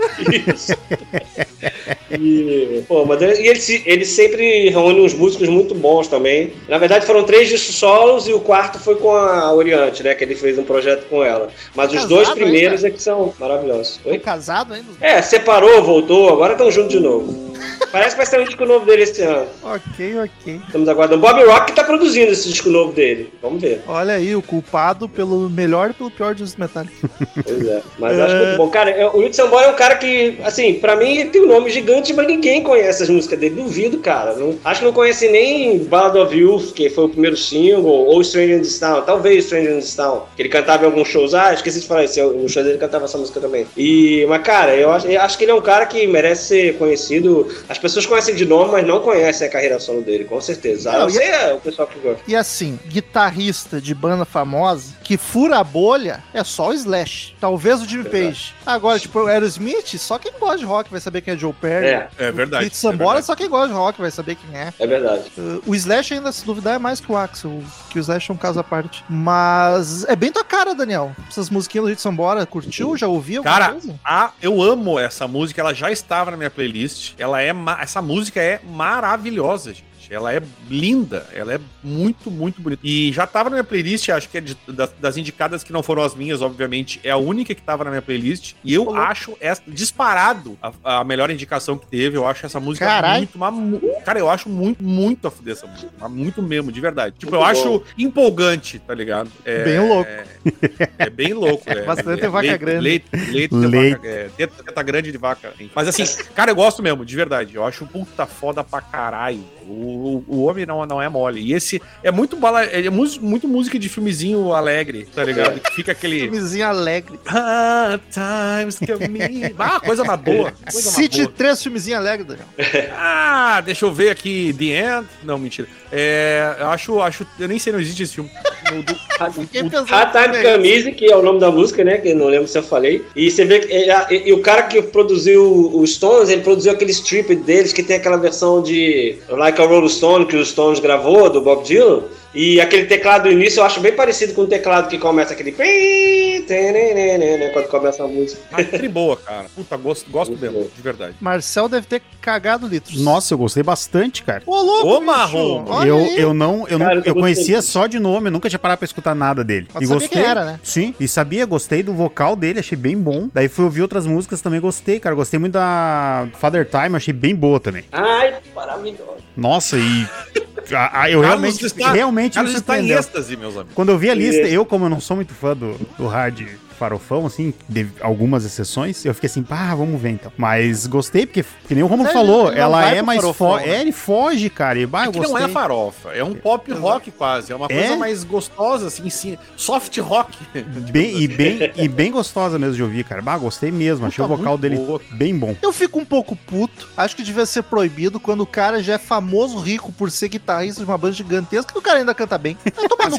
Isso. E, pô, mas ele, ele, ele sempre reúne uns músicos muito bons também. Na verdade, foram três discos solos e o quarto foi com a Oriente, né? Que ele fez um projeto com ela. Mas os Casado dois ainda? primeiros é que são maravilhosos. Tô Oi? casado ainda? É, separou, voltou, agora estão juntos de novo. Parece que vai ser um disco novo dele esse ano. Ok, ok. Estamos aguardando. Bob Rock que tá produzindo esse disco novo dele. Vamos ver. Olha aí, o culpado pelo melhor e pelo pior dos metálicos. Pois é. Mas eu acho muito bom. Cara, é- o Wilson Sambora é um cara que, assim, pra mim ele tem um nome gigante, mas ninguém conhece as músicas dele. Duvido, cara. Não- acho que não conhece nem Ballad of Youth, que foi o primeiro single, ou Stranger in Town. Talvez Stranger in Town. Que ele cantava em alguns shows. Ah, esqueci de falar isso. No show dele ele cantava essa música também. E, mas, cara, eu acho, eu acho que ele é um cara que merece ser conhecido. As pessoas conhecem de nome, mas não conhecem a carreira solo dele, com certeza. Não, você é o pessoal que gosta. E assim, guitarrista de banda famosa que fura a bolha é só o Slash. Talvez o Jimmy. Page. Agora, tipo, o Aerosmith, só quem gosta de rock vai saber quem é Joe Perry. É, É verdade. Pete é verdade. só quem gosta de rock vai saber quem é. é verdade. Uh, o Slash ainda, se duvidar, é mais que o Axel, que o Slash é um caso à parte. Mas é bem tua cara, Daniel. Essas musiquinhas do Sambora, curtiu? Já ouviu? Cara, coisa? a, eu amo essa música, ela já estava na minha playlist. Ela é essa música é maravilhosa, gente. Ela é linda, ela é muito, muito bonita. E já estava na minha playlist, acho que é de- das, das indicadas que não foram as minhas, obviamente, é a única que estava na minha playlist. E eu acho essa disparado a, a melhor indicação que teve. Eu acho essa música Carai. muito, mu- cara, eu acho muito, muito a fuder essa música, muito mesmo, de verdade. Tipo, eu Muito acho empolgante, tá ligado? É, Bem louco. É bem louco. É, Bastante é, vaca leite, grande. Leite, leite, Leite. vaca, é, teta, grande de vaca. Mas assim, cara, eu gosto mesmo, de verdade. Eu acho puta foda pra caralho. O, o homem não, não é mole. E esse é muito bala, é muito música de filmezinho alegre, tá ligado? Que fica aquele. Filmezinho alegre. Ah, times coming. Ah, coisa mais boa. Coisa mais Cite boa. três filmezinhos alegres, Daniel. Ah, deixa eu ver aqui. The End. Não, mentira. É, eu acho, acho. Eu nem sei, não existe esse filme. O do- também. Camise, que é o nome da música, né? Que eu não lembro se eu falei. E você vê que ele- e, e o cara que produziu os Stones, ele produziu aquele strip deles que tem aquela versão de Like a Rolling Stone que os Stones gravou, do Bob Dylan. E aquele teclado do início eu acho bem parecido com o teclado que começa aquele. Quando começa a música. Ah, boa, cara. Puta, gosto, gosto Muito mesmo, bom. de verdade. Marcel deve ter cagado litros. Nossa, eu gostei bastante, cara. Ô, louco, Ô, marrom. Eu, eu não, eu, não, Cara, eu eu conhecia só de nome, eu nunca tinha parado pra escutar nada dele. Mas e sabia gostei. era, né? Sim, e sabia, gostei do vocal dele, achei bem bom. Daí fui ouvir outras músicas também, gostei, cara. Gostei muito da Father Time, achei bem boa também. Ai, maravilhoso. Nossa, e. a- a- eu Carlos realmente, está- realmente Carlos me está em êxtase, meus amigos. Quando eu vi a lista, Isso. eu, como eu não sou muito fã do, do hard farofão, assim, de algumas exceções, eu fiquei assim, pá, vamos ver então. Mas gostei, porque, que nem o Romulo falou, ele não ela é mais forte. né? É, ele foge, cara. E, bah, É eu que gostei. não é farofa, é um pop rock quase. É uma É? coisa mais gostosa, assim, sim, soft rock. Bem, e, bem, e bem gostosa mesmo de ouvir, cara. Bah, gostei mesmo. Achei o Puta, vocal muito dele boa. bem bom. Eu fico um pouco puto. Acho que devia ser proibido quando o cara já é famoso rico por ser guitarrista de uma banda gigantesca e o cara ainda canta bem. Vai tomar no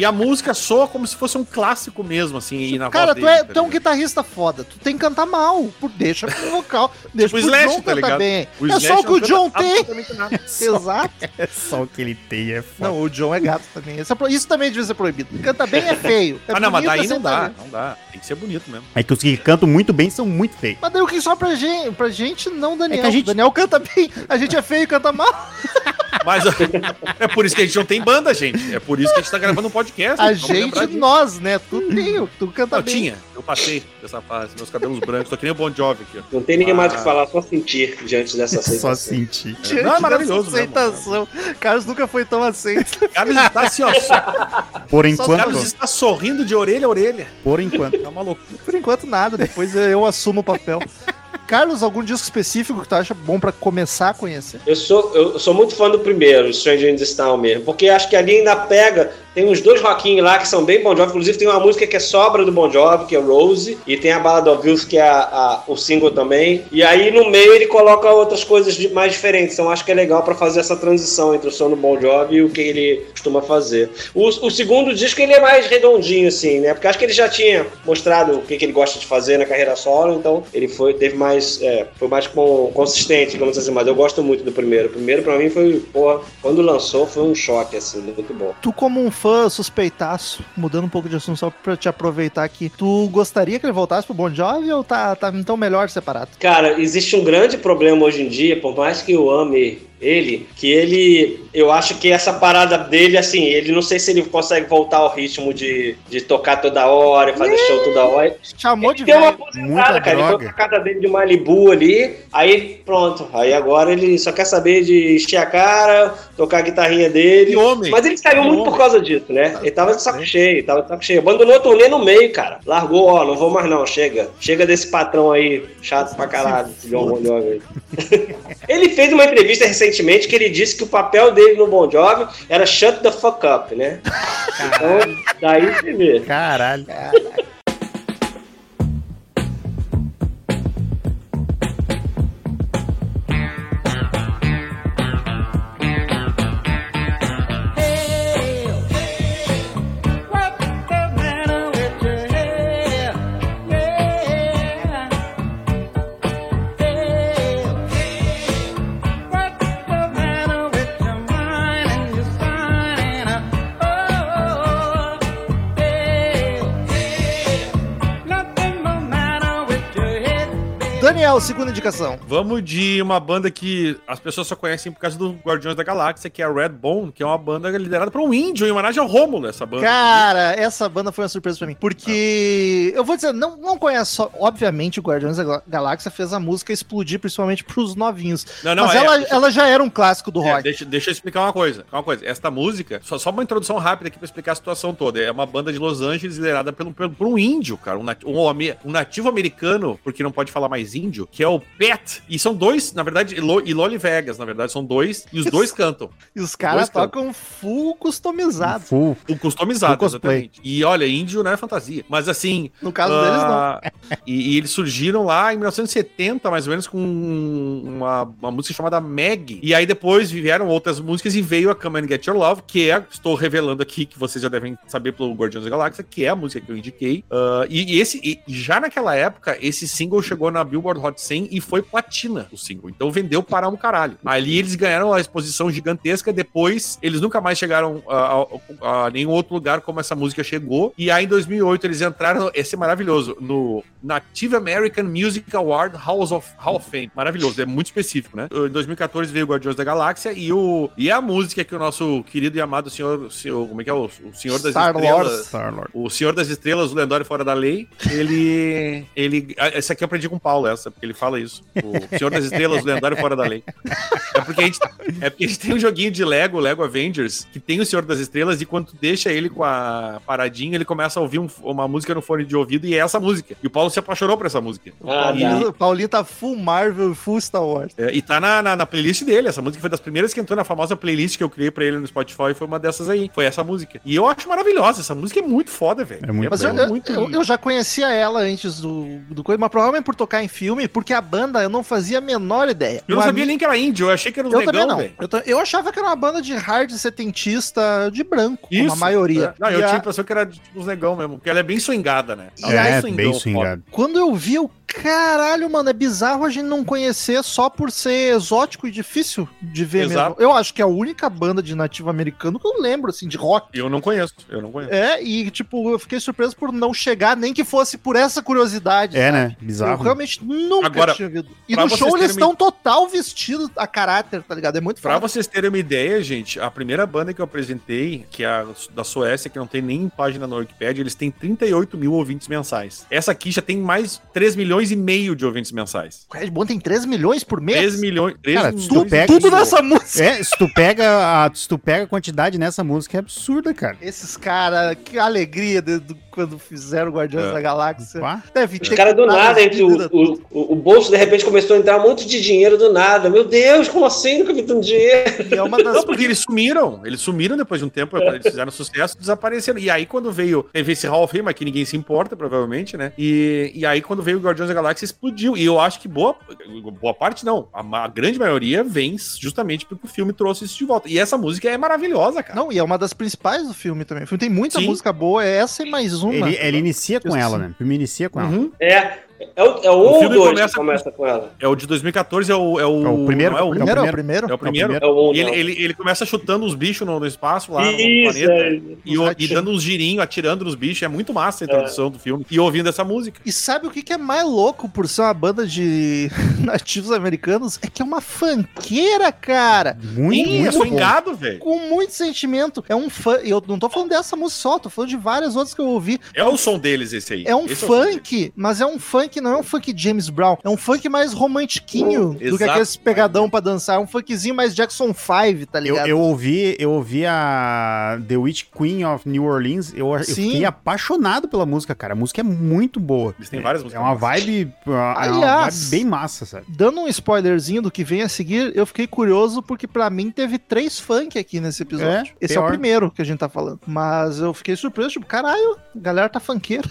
E a música soa como se fosse um clássico mesmo, assim, e na Cara, voz tu é, dele, tá tu é um guitarrista foda. Tu tem que cantar mal. Por, deixa pro vocal. Deixa Tipo o pro Slash, John tá cantar ligado? bem. O é Slash só o que o John tem. nada. Exato. É só o que ele tem, é foda. Não, o John é gato também. Essa- Isso também devia ser proibido. Canta bem é feio. É Ah, não, mas daí é não dá, sentar. não dá. Tem que ser bonito mesmo. É que os que cantam muito bem são muito feios. Mas daí o que só pra gente, pra gente não, Daniel. É que a gente- Daniel canta bem. A gente é feio e canta mal. Mas é por isso que a gente não tem banda, gente. É por isso que a gente tá gravando um podcast. A gente, nós, né? Tu tem, tu canta Eu bem. tinha, eu passei dessa fase, meus cabelos brancos, tô que nem o Bon Jovi aqui, ó. Não tem ninguém mais o Ah. que falar, só sentir diante dessa Só aceitação. sentir. Diante Não, é maravilhoso dessa mesmo. aceitação. Carlos nunca foi tão aceito. Carlos está assim, ó. só- Por Carlos enquanto, está sorrindo de orelha a orelha. por enquanto. É uma loucura. Por enquanto, nada. Depois eu assumo o papel. Carlos, algum disco específico que tu acha bom pra começar a conhecer? Eu sou, eu sou muito fã do primeiro, Stranger in This Town mesmo, porque acho que ali ainda pega, tem uns dois rockinhos lá que são bem Bon Jovi, inclusive tem uma música que é sobra do Bon Jovi, que é Rose, e tem a Ballad of Youth, que é a- a- o single também, e aí no meio ele coloca outras coisas mais diferentes, então acho que é legal pra fazer essa transição entre o som do Bon Jovi e o que ele costuma fazer. O, o segundo disco ele é mais redondinho assim, né, porque acho que ele já tinha mostrado o que, que ele gosta de fazer na carreira solo, então ele foi, teve mais, é, foi mais com- consistente, digamos assim, mas eu gosto muito do primeiro. O primeiro pra mim foi, porra, quando lançou foi um choque, assim, muito bom. Tu, como um fã suspeitaço, mudando um pouco de assunto só pra te aproveitar aqui. Tu gostaria que ele voltasse pro Bon Jovi ou tá, tá então melhor separado? Cara, existe um grande problema hoje em dia, por mais que eu ame ele, que ele, eu acho que essa parada dele, assim, ele não sei se ele consegue voltar ao ritmo de, de tocar toda hora, fazer show toda hora. Chamou Ele de deu uma velho. Aposentada, cara. Ele foi droga. pra casa dele de Malibu ali, aí pronto. Aí agora ele só quer saber de encher a cara, tocar a guitarrinha dele. Homem. Mas ele saiu muito homem. por causa disso, né? Ele tava de saco cheio, tava de saco cheio. Abandonou a turnê no meio, cara. Largou, ó, não vou mais não, chega. Chega desse patrão aí, chato pra caralho, John Bon Jovi aí. ele fez uma entrevista recentemente que ele disse que o papel dele no Bon Jovi era shut the fuck up, né? Então, daí você vê. Caralho. Daniel, segunda indicação. Vamos de uma banda que as pessoas só conhecem por causa do Guardiões da Galáxia, que é a Redbone, que é uma banda liderada por um índio, em homenagem ao Rômulo, essa banda. Cara, essa banda foi uma surpresa pra mim. Porque, eu vou dizer, não, não conheço só. Obviamente, o Guardiões da Gal- Galáxia fez a música explodir, principalmente pros novinhos. Não, não, Mas é, ela, deixa- ela já era um clássico do É, rock. deixa, deixa eu explicar uma coisa. Uma coisa. Esta música, só, só uma introdução rápida aqui pra explicar a situação toda. É uma banda de Los Angeles liderada pelo, pelo- por um índio, cara. Um, nat- um, um nativo americano, porque não pode falar mais índio, que é o Pet. E são dois, na verdade, e Lo- e Loli Vegas, na verdade, são dois, e os dois cantam. E os caras tocam full customizado. Full. O customizado, cosplay. exatamente. E olha, índio não é fantasia. Mas assim. No caso deles, não. ah, E, e eles surgiram lá em 1970, mais ou menos, com uma, uma música chamada Meg. E aí depois vieram outras músicas e veio a Come and Get Your Love, que é, estou revelando aqui, que vocês já devem saber pelo Guardiões da Galáxia, que é a música que eu indiquei. Ah, e, e esse, e já naquela época, esse single chegou na Billboard Hot 100 e foi platina o single. Então vendeu para um caralho. Ali eles ganharam a exposição gigantesca. Depois, eles nunca mais chegaram a, a- a nenhum outro lugar como essa música chegou. E aí, em 2008, eles entraram. Esse é maravilhoso. No Native American Music Award House of, Hall of Fame. Maravilhoso. É muito específico, né? Em 2014 veio o Guardiões da Galáxia e, o, e a música que o nosso querido e amado senhor. senhor como é que é? O, o Senhor das Star-Lord. Estrelas. Star-Lord. O Senhor das Estrelas, o lendário fora da lei, ele. ele essa aqui eu aprendi com o Paulo, essa, ele fala isso. O Senhor das Estrelas, o lendário fora da lei. É porque, a gente, é porque a gente tem um joguinho de Lego, Lego Avengers, que tem o Senhor das Estrelas, e quando tu deixa ele com a paradinha, ele começa a ouvir um- uma música no fone de ouvido, e é essa música. E o Paulo se apaixonou por essa música. Ah, E- tá. O Paulinho tá full Marvel e full Star Wars. é, e tá na, na, na playlist dele. Essa música foi das primeiras que entrou na famosa playlist que eu criei pra ele no Spotify. Foi uma dessas aí. Foi essa música. E eu acho maravilhosa. Essa música é muito foda, velho. É muito Mas é eu, eu- muito eu, eu já conhecia ela antes do, do coisa, mas provavelmente por tocar em filme, porque a banda eu não fazia a menor ideia. Eu não O sabia ami- nem que era índio, eu achei que era os Eu também negão, não. velho. Eu, ta- eu achava que era uma banda de hard setentista de branco, como a Isso. maioria. É. Não, E eu a- tinha a impressão que era tipo os negão mesmo, porque ela é bem swingada, né? E É, swingão, bem foda. swingado. Quando eu vi, eu, caralho, mano, é bizarro a gente não conhecer só por ser exótico e difícil de ver Exato. mesmo. Eu acho que é a única banda de nativo americano que eu lembro, assim, de rock. Eu não conheço, eu não conheço. É, e tipo, eu fiquei surpreso por não chegar, nem que fosse por essa curiosidade. É, sabe? né? Eu Bizarro. realmente nunca Agora, tinha visto. E no show eles terem uma- estão total vestidos a caráter, tá ligado? É muito Pra foda. vocês terem uma ideia, gente, a primeira banda que eu apresentei, que é a da Suécia, que não tem nem página na Wikipedia, eles têm 38 mil ouvintes mensais. Essa aqui já tem mais 3 milhões e meio de ouvintes mensais. O Red Bull tem 3 milhões por mês? 3 milhões. 3 Cara, milhões tu pega-. Tudo nessa música. É, se tu pega a, se tu pega a quantidade nessa música é absurda, cara. Esses caras, que alegria de- do- quando fizeram Guardiões É. da Galáxia. Pá. Deve Os caras do nada, entre o, o, o- o bolso de repente começou a entrar um monte de dinheiro do nada. Meu Deus, como assim? Nunca vi tanto dinheiro. E é uma das Não, porque eles sumiram. Eles sumiram depois de um tempo, eles fizeram sucesso, desapareceram. E aí, quando veio, teve esse Hall of Fame, mas que ninguém se importa, provavelmente, né? E, e aí, quando veio o Guardiões da Galáxia, explodiu. E eu acho que boa, boa parte, não. A, a grande maioria vem justamente porque o filme trouxe isso de volta. E essa música é maravilhosa, cara. Não, e é uma das principais do filme também. O filme tem muita Sim. música boa, é essa e mais uma. Ele, ele inicia com ela, né? O filme inicia com ela. Uhum. É, É o, é o O 1 ou filme 2 começa que começa com ela? É o de 2014, é o. É o, É o primeiro, não é o, Primeiro, é o primeiro. é o primeiro. É o 1, ele, ele, ele começa chutando os bichos no, no espaço lá Isso, no planeta. é. E, o- e dando uns girinhos, atirando nos bichos. É muito massa a introdução do filme. E ouvindo essa música. E sabe o que, que é mais louco por ser uma banda de nativos americanos? É que é uma fanqueira, cara. Muito, é muito bom. swingado, velho. Com muito sentimento. É um fã. Eu não tô falando dessa música só, tô falando de várias outras que eu ouvi. É o som deles esse aí. É um Esse deles. funk, mas é um funk, não é um funk James Brown. É um funk mais romantiquinho do que aqueles pegadão pra dançar. É um funkzinho mais Jackson 5, tá Eu, ligado? eu ouvi, eu ouvi a The Witch Queen of New Orleans. Eu, eu fiquei apaixonado pela música, cara. A música é muito boa. Eles têm várias É músicas. uma vibe, é uma Aliás- vibe bem massa, sabe? Dando um spoilerzinho do que vem a seguir, eu fiquei curioso porque pra mim teve três funk aqui nesse episódio. É, Esse é o pior. primeiro que a gente tá falando. Mas eu fiquei surpreso, tipo, caralho, a galera tá funkeira.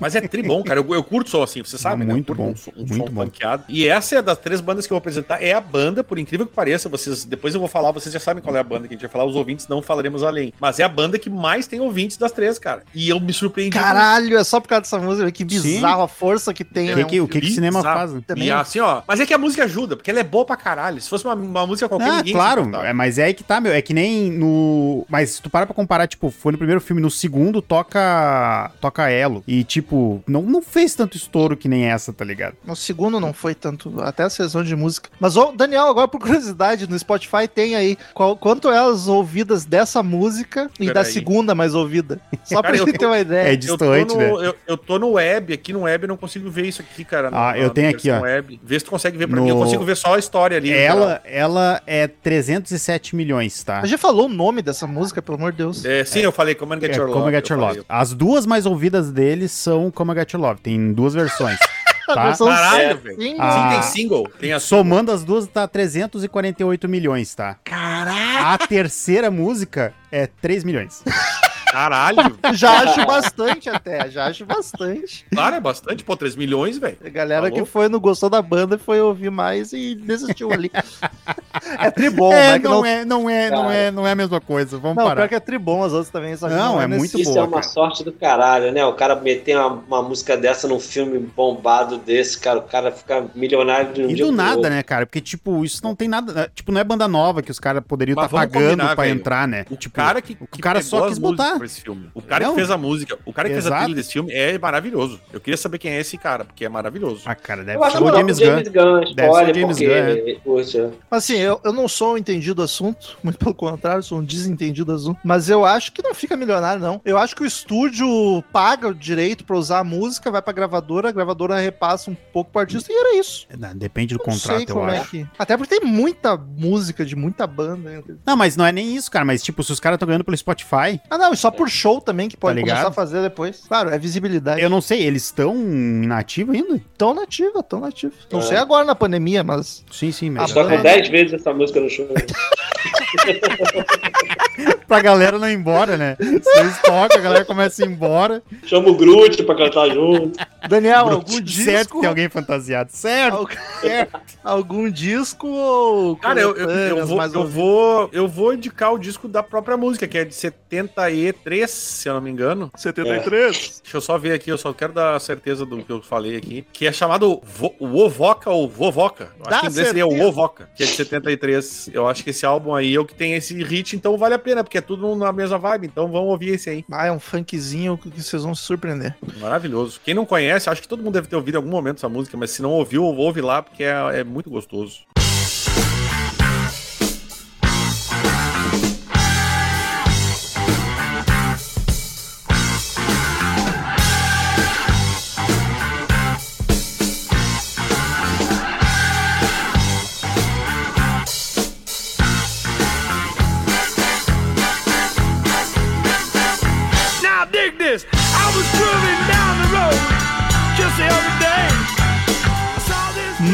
Mas é tri bom, cara. Eu, eu curto som assim, você sabe, né? Eu muito curto bom, Um, um muito som bom. E essa é das três bandas que eu vou apresentar. É a banda, por incrível que pareça. Vocês, depois eu vou falar, vocês já sabem qual é a banda que a gente vai falar. Os ouvintes não falaremos além. Mas é a banda que mais tem ouvintes das três, cara. E eu me surpreendi. Caralho, é só por causa dessa música. Que bizarro a força que tem. O né? que, que, o que, que cinema Bizarro. faz? né? Também. E assim, ó. Mas é que a música ajuda, porque ela é boa pra caralho. Se fosse uma, uma música qualquer, Ah, ninguém claro, é, mas é aí que tá, meu. É que nem no. Mas se tu para pra comparar, tipo, foi no primeiro filme, no segundo toca. Toca Elo. E, tipo, não, não fez tanto estouro que nem essa, tá ligado? O segundo não foi tanto, até a sessão de música. Mas, ô, Daniel, agora por curiosidade, no Spotify tem aí qual- quanto é as ouvidas dessa música e Pera da aí. segunda mais ouvida. Só pra Cara, eu gente ter uma É ideia. Eu tô, distante, no, né? eu, eu tô no web, aqui no web eu não consigo ver isso aqui, cara. Ah, eu tenho aqui, ó. Web. Vê se tu consegue ver pra No- mim. Eu consigo ver só a história ali. Ela, ela é 307 milhões, tá? A gente falou o nome dessa música, pelo amor de Deus. É, sim, eu falei Come and Get É, Your Come Love. Get eu Your. Love. As duas mais ouvidas deles são Come I Get Love. Tem duas versões. A tá? versão Caralho, velho. sim, Ah. Tem single. Tem a Somando as duas dá 348 milhões, tá? Caralho. A terceira música é 3 milhões. Caralho. Já acho bastante até, já acho bastante. Claro, é bastante. Pô, 3 milhões, velho. A galera Tá que foi, não gostou da banda, foi ouvir mais e desistiu ali. é tribom, é, né? que não, é, não é, não é, não é a mesma coisa. Vamos Não, parar. pior que é tribom as outras também. Só que Não, é nesse- muito Isso boa, é uma cara. sorte do caralho, né? O cara meter uma, uma música dessa num filme bombado desse, cara, o cara fica milionário de um E dia do nada, né, cara? Porque, tipo, isso não tem nada. Tipo, não é banda nova que os caras poderiam estar vamos pagando combinar, pra velho. entrar, né? O tipo, cara que, o que cara pegou só quis botar. Pra esse filme. O cara Não. que fez a música, o cara que fez a Exato. trilha desse filme é maravilhoso. Eu queria saber quem é esse cara, porque é maravilhoso. Ah, cara, deve Eu ser o James o James Gunn. Gunn, ser o James porque, Gunn, é. Assim, eu, eu não sou um entendido do assunto, muito pelo contrário, sou um desentendido do assunto, mas eu acho que não fica milionário, não. Eu acho que o estúdio paga o direito pra usar a música, vai pra gravadora, a gravadora repassa um pouco pro artista e era isso. Não, Depende do Não sei contrato, eu é acho. que. Até porque tem muita música de muita banda. né? Não, mas não é nem isso, cara. Mas, tipo, se os caras estão ganhando pelo Spotify, Ah, não, e só por show também, que pode Tá começar a fazer depois. Claro, é visibilidade. eu não sei, eles estão inativos ainda? Tão nativa, tão nativa. Não É. sei agora na pandemia, mas. Sim, sim, Ah, mas. só com 10 vezes essa música no show. pra galera não ir embora, né? Se eles tocam, a galera começa a ir embora. Chama o Groot pra cantar junto. Daniel, algum certo disco. que tem alguém fantasiado. Certo, Al- certo. Algum disco ou. Cara, eu, eu, eu vou, eu, vou, eu vou indicar o disco da própria música, que é de 73, se eu não me engano. 73. Deixa eu só ver aqui, eu só quero dar certeza do que eu falei aqui. Que é chamado Vo Wovoca ou Vovoca. Eu acho que em inglês seria o certeza. Wovoca, que é de 73. Eu acho que esse álbum aí é o que tem esse hit, então vale a pena, porque é tudo na mesma vibe. Então vamos ouvir esse aí. Ah, é um funkzinho que vocês vão se surpreender. Maravilhoso. Quem não conhece, acho que todo mundo deve ter ouvido em algum momento essa música, mas se não ouviu, ouve lá, porque é, é muito gostoso.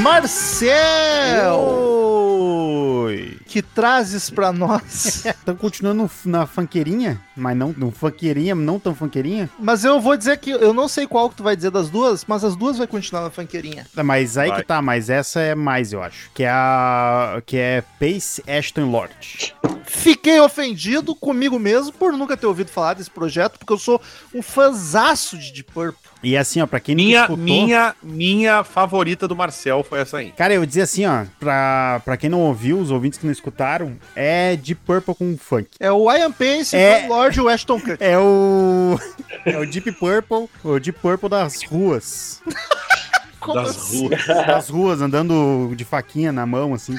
Marcel! Oi. que trazes pra nós? Então, continuando na funkeirinha, mas não no funkeirinha, não tão funkeirinha. mas eu vou dizer que eu não sei qual que tu vai dizer das duas, mas as duas vai continuar na funkeirinha. Mas aí Vai. que tá, mas essa é mais, eu acho. Que é a. Que é Pace Ashton Lord. Fiquei ofendido comigo mesmo por nunca ter ouvido falar desse projeto, porque eu sou um fãzaço de Deep Purple. E assim, ó, pra quem não Minha, escutou. minha, minha favorita do Marcel foi essa aí. Cara, eu vou dizer assim, ó, pra, pra quem não ouviu, os ouvintes que não escutaram, é Deep Purple com funk. É o Ian Pace, É. o Lord Kutcher. É o. É o Deep Purple, o Deep Purple das ruas. Como Das assim? ruas. Das ruas, andando de faquinha na mão, assim.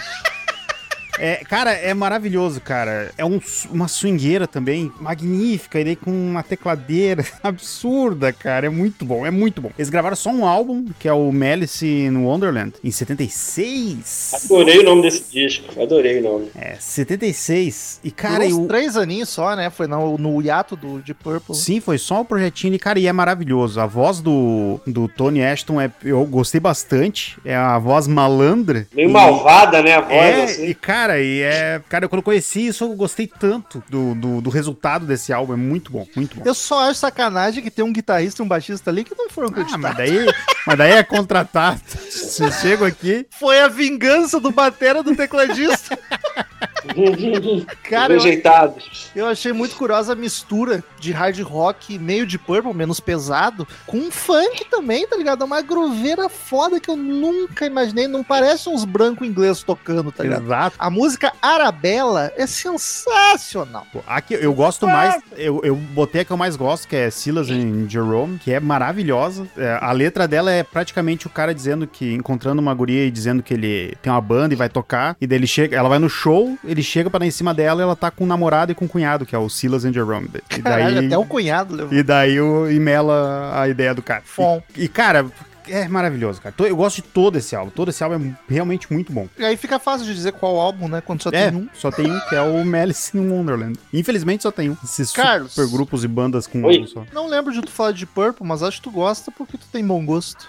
É, cara, é maravilhoso, cara. É um- uma swingueira também, magnífica, e daí com uma tecladeira absurda, cara. É muito bom, é muito bom. Eles gravaram só um álbum, que é o Malice in Wonderland, em 76. Adorei o nome desse disco. Adorei o nome. É, 76. E, cara, eu, três aninhos só, né? Foi no, no hiato do Deep Purple. Sim, foi só o projetinho e, cara, e é maravilhoso. A voz do, do Tony Ashton, é, eu gostei bastante. É a voz malandra. Meio E- malvada, né? A voz, É, assim. e cara, e é. Cara, quando eu conheci isso, eu gostei tanto do, do, do resultado desse álbum. É muito bom, muito bom. Eu só acho sacanagem que tem um guitarrista e um baixista ali que não foram Ah, acreditados. mas daí, mas daí é contratado. Você chega aqui. Foi a vingança do batera do tecladista. Cara, eu, Rejeitados. eu achei muito curiosa a mistura de hard rock meio de purple, menos pesado, com funk também, tá ligado? É uma grooveira foda que eu nunca imaginei. Não parece uns brancos ingleses tocando, tá ligado? Exato. A música Arabella é sensacional. Pô, Aqui eu gosto mais, eu, eu botei a que eu mais gosto, que é Silas and Jerome, que é maravilhosa. É, a letra dela é praticamente o cara dizendo que, encontrando uma guria e dizendo que ele tem uma banda e vai tocar, e daí ele chega, ela vai no show, ele chega pra dar em cima dela e ela tá com um namorado e com um cunhado, que é o Silas and Jerome. E Caralho, daí, até o cunhado levou. e daí o emela a ideia do cara. Fom. E, e, cara, é maravilhoso, cara. Eu gosto de todo esse álbum, todo esse álbum é realmente muito bom. E aí fica fácil de dizer qual álbum, né? Quando só É, tem um. só tem um, que é o Malice in Wonderland. Infelizmente só tem um. Esses Carlos. super grupos e bandas com um álbum só. Não lembro de tu falar de Purple, mas acho que tu gosta porque tu tem bom gosto.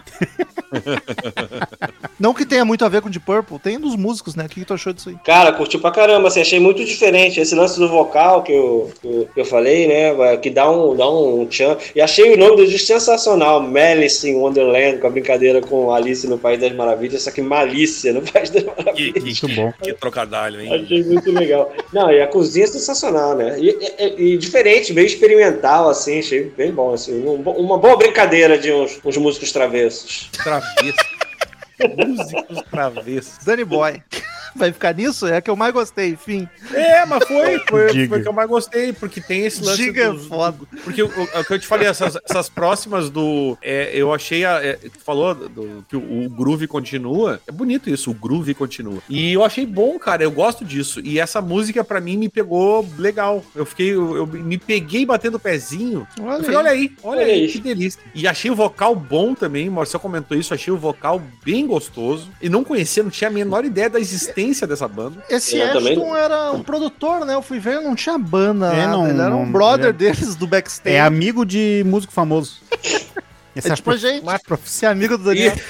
não que tenha muito a ver com de Purple, tem dos músicos, né? O que, que tu achou disso aí? Cara, curtiu pra caramba, assim, achei muito diferente. Esse lance do vocal que eu, que eu, que eu falei, né? Que dá um, dá um tchan. E achei o nome do disco sensacional, Malice in Wonderland, com a brincadeira com Alice no País das Maravilhas, só que malícia no País das Maravilhas. Que, que, Muito bom. que trocadilho, hein? Achei muito legal. Não, e a cozinha é sensacional, né? E, e- e diferente, meio experimental, assim, achei bem bom, assim. um uma boa brincadeira de uns, uns músicos travessos. Travesso. Músicos travessos. Danny Boy. Vai ficar nisso? É a que eu mais gostei, enfim. É, mas foi, foi, Diga. foi o que eu mais gostei, porque tem esse lance. Giga é dos- foda. Porque o, o- o que eu te falei, essas, essas próximas do. é, eu achei. A, é, tu falou do- que o, o groove continua. É bonito isso, o groove continua. E eu achei bom, cara. Eu gosto disso. E essa música, pra mim, me pegou legal. Eu fiquei. Eu, eu me peguei batendo o pezinho. Olha eu falei, olha aí, olha Olha aí, isso. que delícia. E achei o vocal bom também. O Marcel comentou isso, achei o vocal bem gostoso. E não conhecia, não tinha a menor ideia da existência dessa banda. Esse Eu também Ashton era um produtor, né? Eu fui ver, não tinha banda. É, nada. não- ele era um brother é- deles do backstage. É amigo de músico famoso. Essa É tipo a gente. prof- Ser amigo do Daniel.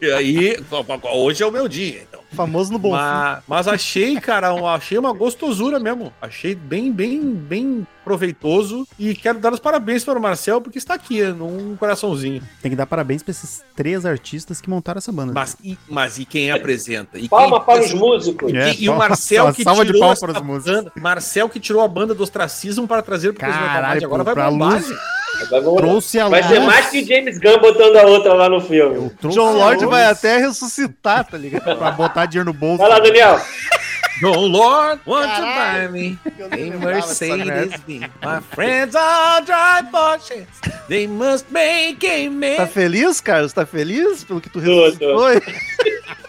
E aí, hoje é o meu dia, então. Famoso no bom. Mas, mas achei, cara, um- achei uma gostosura mesmo. Achei bem, bem, bem proveitoso. E quero dar os parabéns para o Marcel, porque está aqui, num coraçãozinho. Tem que dar parabéns pra esses três artistas que montaram essa banda. Mas e, mas e quem apresenta? E Palma quem, para os músicos. E, É, e o Marcel que salva de tirou essa para os músicos. banda, Marcel que tirou a banda do ostracismo para trazer Caralho, Mind. Agora pra vai bombar, luz. Trouxe a vai ser mais que James Gunn botando a outra lá no filme. John Lord luz vai até ressuscitar, tá ligado? pra botar dinheiro no bolso. Vai lá, Daniel. Oh Lord, want to buy me a merda. Mercedes-Benz. My friends all drive Porsches. They must make a man. Tá feliz, Carlos? Tá feliz pelo que tu Tô, ressuscitou?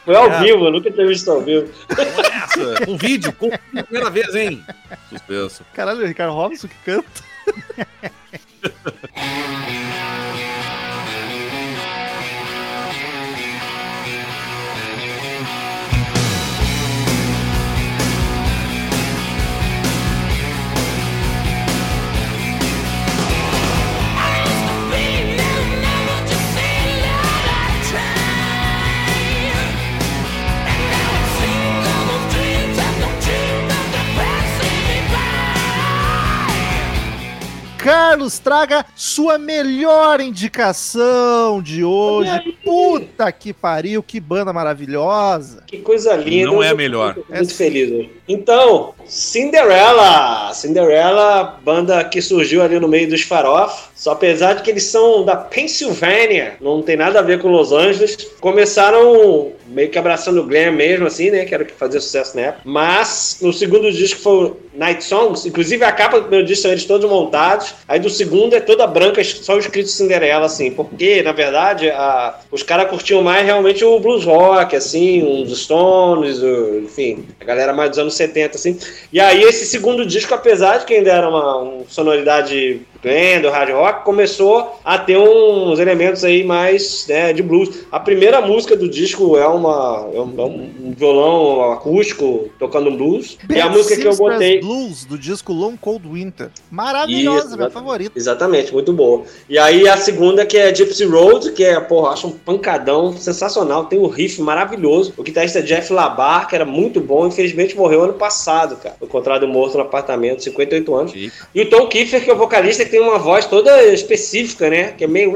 Foi ao É. vivo, eu nunca tinha visto ao vivo. Essa, um vídeo, com primeira vez, hein? Suspenso. Caralho, o Ricardo Robson que canta. Yeah. Carlos, traga sua melhor indicação de hoje. Puta que pariu, que banda maravilhosa. Que coisa linda. Não é a melhor. Muito feliz hoje. Então, Cinderella. Cinderella, banda que surgiu ali no meio dos farofa. Só apesar de que eles são da Pensilvânia, não tem nada a ver com Los Angeles. Começaram meio que abraçando o glam mesmo, assim, né? Que era o que fazia sucesso na época. Mas no segundo disco foi Night Songs. Inclusive a capa do primeiro disco são eles todos montados. Aí do segundo é toda branca, só escrito Cinderela, assim. Porque, na verdade, a- os caras curtiam mais realmente o blues rock, assim, os Stones, o- enfim, a galera mais dos anos 70, assim. E aí esse segundo disco, apesar de que ainda era uma, uma sonoridade do hard rock, começou a ter uns elementos aí mais né, de blues. A primeira música do disco é, uma, é um, é um violão acústico tocando blues. e a música que eu botei... Blues, do disco Long Cold Winter. Maravilhosa, Isso, minha exatamente. favorita. Exatamente, muito boa. E aí a segunda que é Gypsy Road, que é, porra, acho um pancadão sensacional, tem um riff maravilhoso. O guitarrista Jeff Labar, que era muito bom, infelizmente morreu ano passado, cara. Encontrado morto no apartamento, 58 anos. E o Tom Kiefer, que é o vocalista, tem uma voz toda específica, né? Que é meio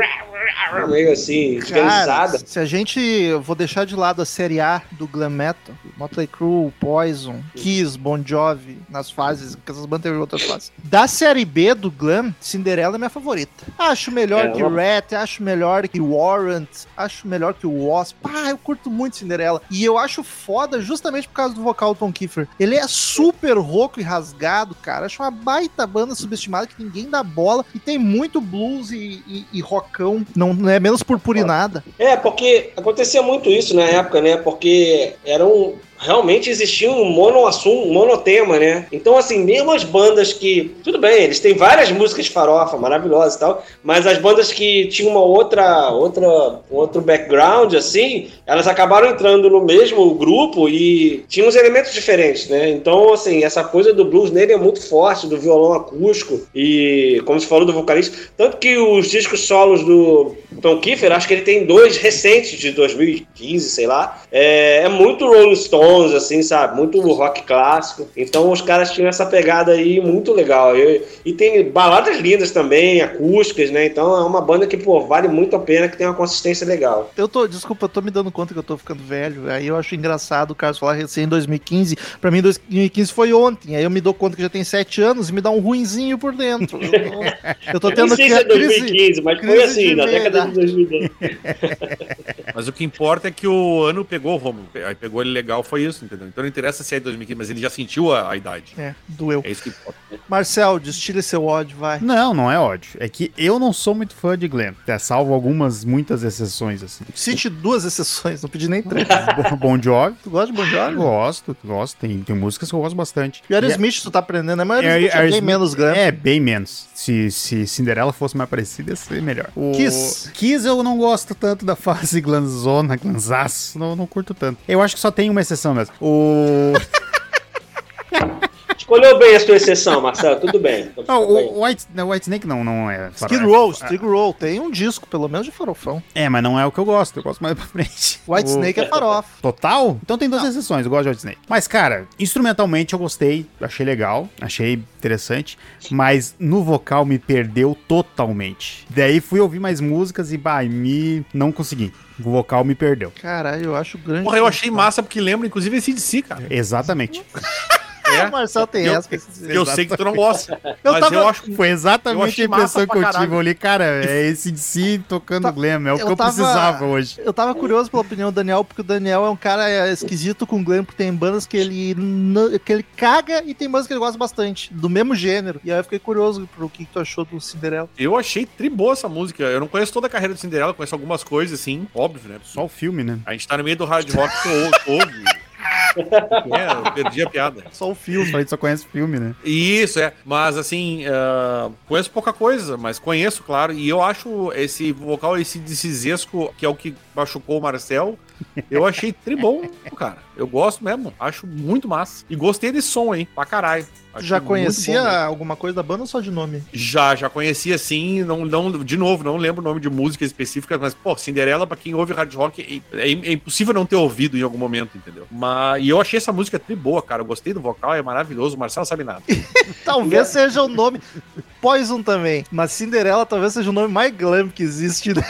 meio assim, Cara, desgançada. se a gente. Eu vou deixar de lado a série A do Glam Metal, Motley Crue, Poison, Kiss, Bon Jovi, nas fases, porque essas bandas teve outras fases. Da série B do Glam, Cinderela é minha favorita. Acho melhor É, que uma- Rat, acho melhor que Warrant, acho melhor que o Wasp. Ah, eu curto muito Cinderela. E eu acho foda justamente por causa do vocal do Tom Kiefer. Ele é super rouco e rasgado, cara. Acho uma baita banda subestimada que ninguém dá bola e tem muito blues e, e, e rockão. Não, não é menos purpurinada. É, porque acontecia muito isso na época, né? Porque era um. Realmente existia um monoassunto, um monotema, né? Então, assim, mesmo as bandas que. Tudo bem, eles têm várias músicas farofa maravilhosas e tal, mas as bandas que tinham uma outra, outra, outro background, assim, elas acabaram entrando no mesmo grupo e tinham uns elementos diferentes, né? Então, assim, essa coisa do blues nele é muito forte, do violão acústico e, como você falou, do vocalista. Tanto que os discos solos do Tom Kiefer, acho que ele tem dois recentes de 2015, sei lá. É, é muito Rolling Stones, assim, sabe? Muito rock clássico. Então os caras tinham essa pegada aí muito legal. E, e tem baladas lindas também, acústicas, né? Então é uma banda que, pô, vale muito a pena, que tem uma consistência legal. Eu tô, desculpa, eu tô me dando conta que eu tô ficando velho. Aí eu acho engraçado o Carlos falar recém em 2015. Pra mim, 2015 foi ontem. Aí eu me dou conta que já tem sete anos e me dá um ruinzinho por dentro. Eu, tô- eu tô tendo não sei que se é 2015, mas foi assim, na década de meia-idade. 2010. Mas o que importa é que o ano pegou o Romulo. Aí pegou ele legal, foi isso, entendeu? Então não interessa se é 2015, mas ele já sentiu a, a idade. É, doeu. É isso que importa. Marcel, destile seu ódio, vai. Não, não é ódio. É que eu não sou muito fã de glam. É, salvo algumas, muitas exceções, assim. Cite duas exceções, não pedi nem três. Bo- Bon Jovi, tu gosta de Bon Jovi? gosto, gosto. Tem, tem músicas que eu gosto bastante. E Aerosmith, tu tá aprendendo, né? Mas É, Aerosmith é, bem Aerosmith- menos grande. É, bem menos. Se, se Cinderela fosse mais parecida, ia ser melhor. O... Kiss. Kiss eu não gosto tanto da fase glanzona, glanzaço. Não, não curto tanto. Eu acho que só tem uma exceção mesmo. O... Escolheu bem a sua exceção, Marcelo, tudo bem. Então, tudo bem. o White, não, White Snake não, não é. Skid. Row, Skid Row, tem um disco, pelo menos de farofão. É, mas não é o que eu gosto. Eu gosto mais pra frente. White O- Snake é farofa. Total? Então tem duas exceções, eu gosto de White Snake. Mas, cara, instrumentalmente eu gostei, achei legal, achei interessante, mas no vocal me perdeu totalmente. Daí fui ouvir mais músicas e, bah, me... não consegui. O vocal me perdeu. Caralho, eu acho grande. Porra, eu achei massa porque lembra, inclusive, esse de si, cara. Exatamente. É, o Marcel tem Eu- essa. Que eu sei que tu não gosta. Eu mas tava- eu acho Foi Eu exatamente a impressão que eu tive. Eu cara, é esse de si tocando Tá- glam, é o que eu eu tava- precisava hoje. Eu tava curioso pela opinião do Daniel, porque o Daniel é um cara é, esquisito com glam, porque tem bandas que ele, que ele caga e tem bandas que ele gosta bastante, do mesmo gênero. E aí eu fiquei curioso pro que, que tu achou do Cinderela. Eu achei tri boa essa música. Eu não conheço toda a carreira do Cinderela, conheço algumas coisas, assim, óbvio, né? Só o filme, né? A gente tá no meio do hard rock, ou- ouve. É, eu perdi a piada. Só o filme. A gente só conhece filme, né? Isso, é. Mas, assim, ah, conheço pouca coisa, mas conheço, claro. E eu acho esse vocal, esse decisesco, que é o que machucou o Marcel, eu achei tri bom, cara. Eu gosto mesmo. Acho muito massa. E gostei desse som aí, pra caralho. Já conhecia bom alguma coisa da banda ou só de nome? Já, já conhecia sim, não, não, de novo, não lembro o nome de música específica, mas, pô, Cinderela, pra quem ouve hard rock, é, é impossível não ter ouvido em algum momento, entendeu? Mas, e eu achei essa música tri boa, cara, eu gostei do vocal, é maravilhoso, o Marcelo sabe nada. Talvez seja o nome. Poison também. Mas Cinderela talvez seja o nome mais glam que existe. Né?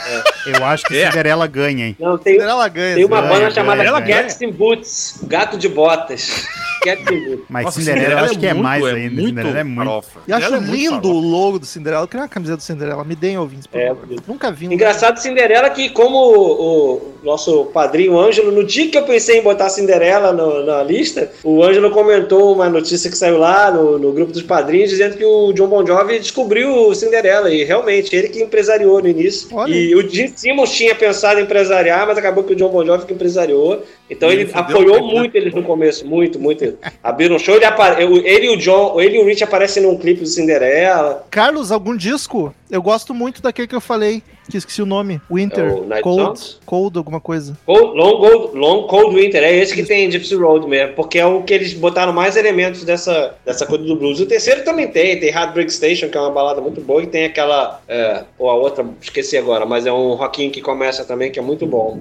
Eu acho que É. Cinderela ganha, hein? Não, tem, Cinderela ganha. tem uma ganha, banda ganha. chamada ganha. Cats in Boots, Gato de Botas. Cats in Boots. Mas Nossa, Cinderela, eu acho que é muito- mais ainda. Cinderela é muito. farofa. E acho é muito lindo farofa. o logo do Cinderela. Eu queria uma camiseta do Cinderela. Me deem ouvintes, por É, favor. Nunca vi um. Engraçado Cinderela que, como o, o nosso padrinho Ângelo, no dia que eu pensei em botar Cinderela no- na lista, o Ângelo comentou uma notícia que saiu lá no, no grupo dos padrinhos, dizendo que o John Bon Jovi descobriu o Cinderela, e realmente, ele que empresariou no início. Olha. E o Gene Simmons tinha pensado em empresariar, mas acabou que o John Bon Jovi que empresariou. Então E ele, ele apoiou muito, né? muito eles no começo, muito, muito. Abriram um show, ele, apare- ele e o John, ele e o Rich aparecem num clipe do Cinderela. Carlos, algum disco? Eu gosto muito daquele que eu falei, que esqueci o nome. Winter, É o Night Cold, Songs? Cold, alguma coisa. Cold- Long, Cold, Long Cold Winter, é esse que tem Gypsy Road mesmo, porque é o que eles botaram mais elementos dessa, dessa coisa do blues. O terceiro também tem, tem Heartbreak Station, que é uma balada muito boa, e tem aquela, é, ou a outra, esqueci agora, mas é um rockinho que começa também, que é muito bom.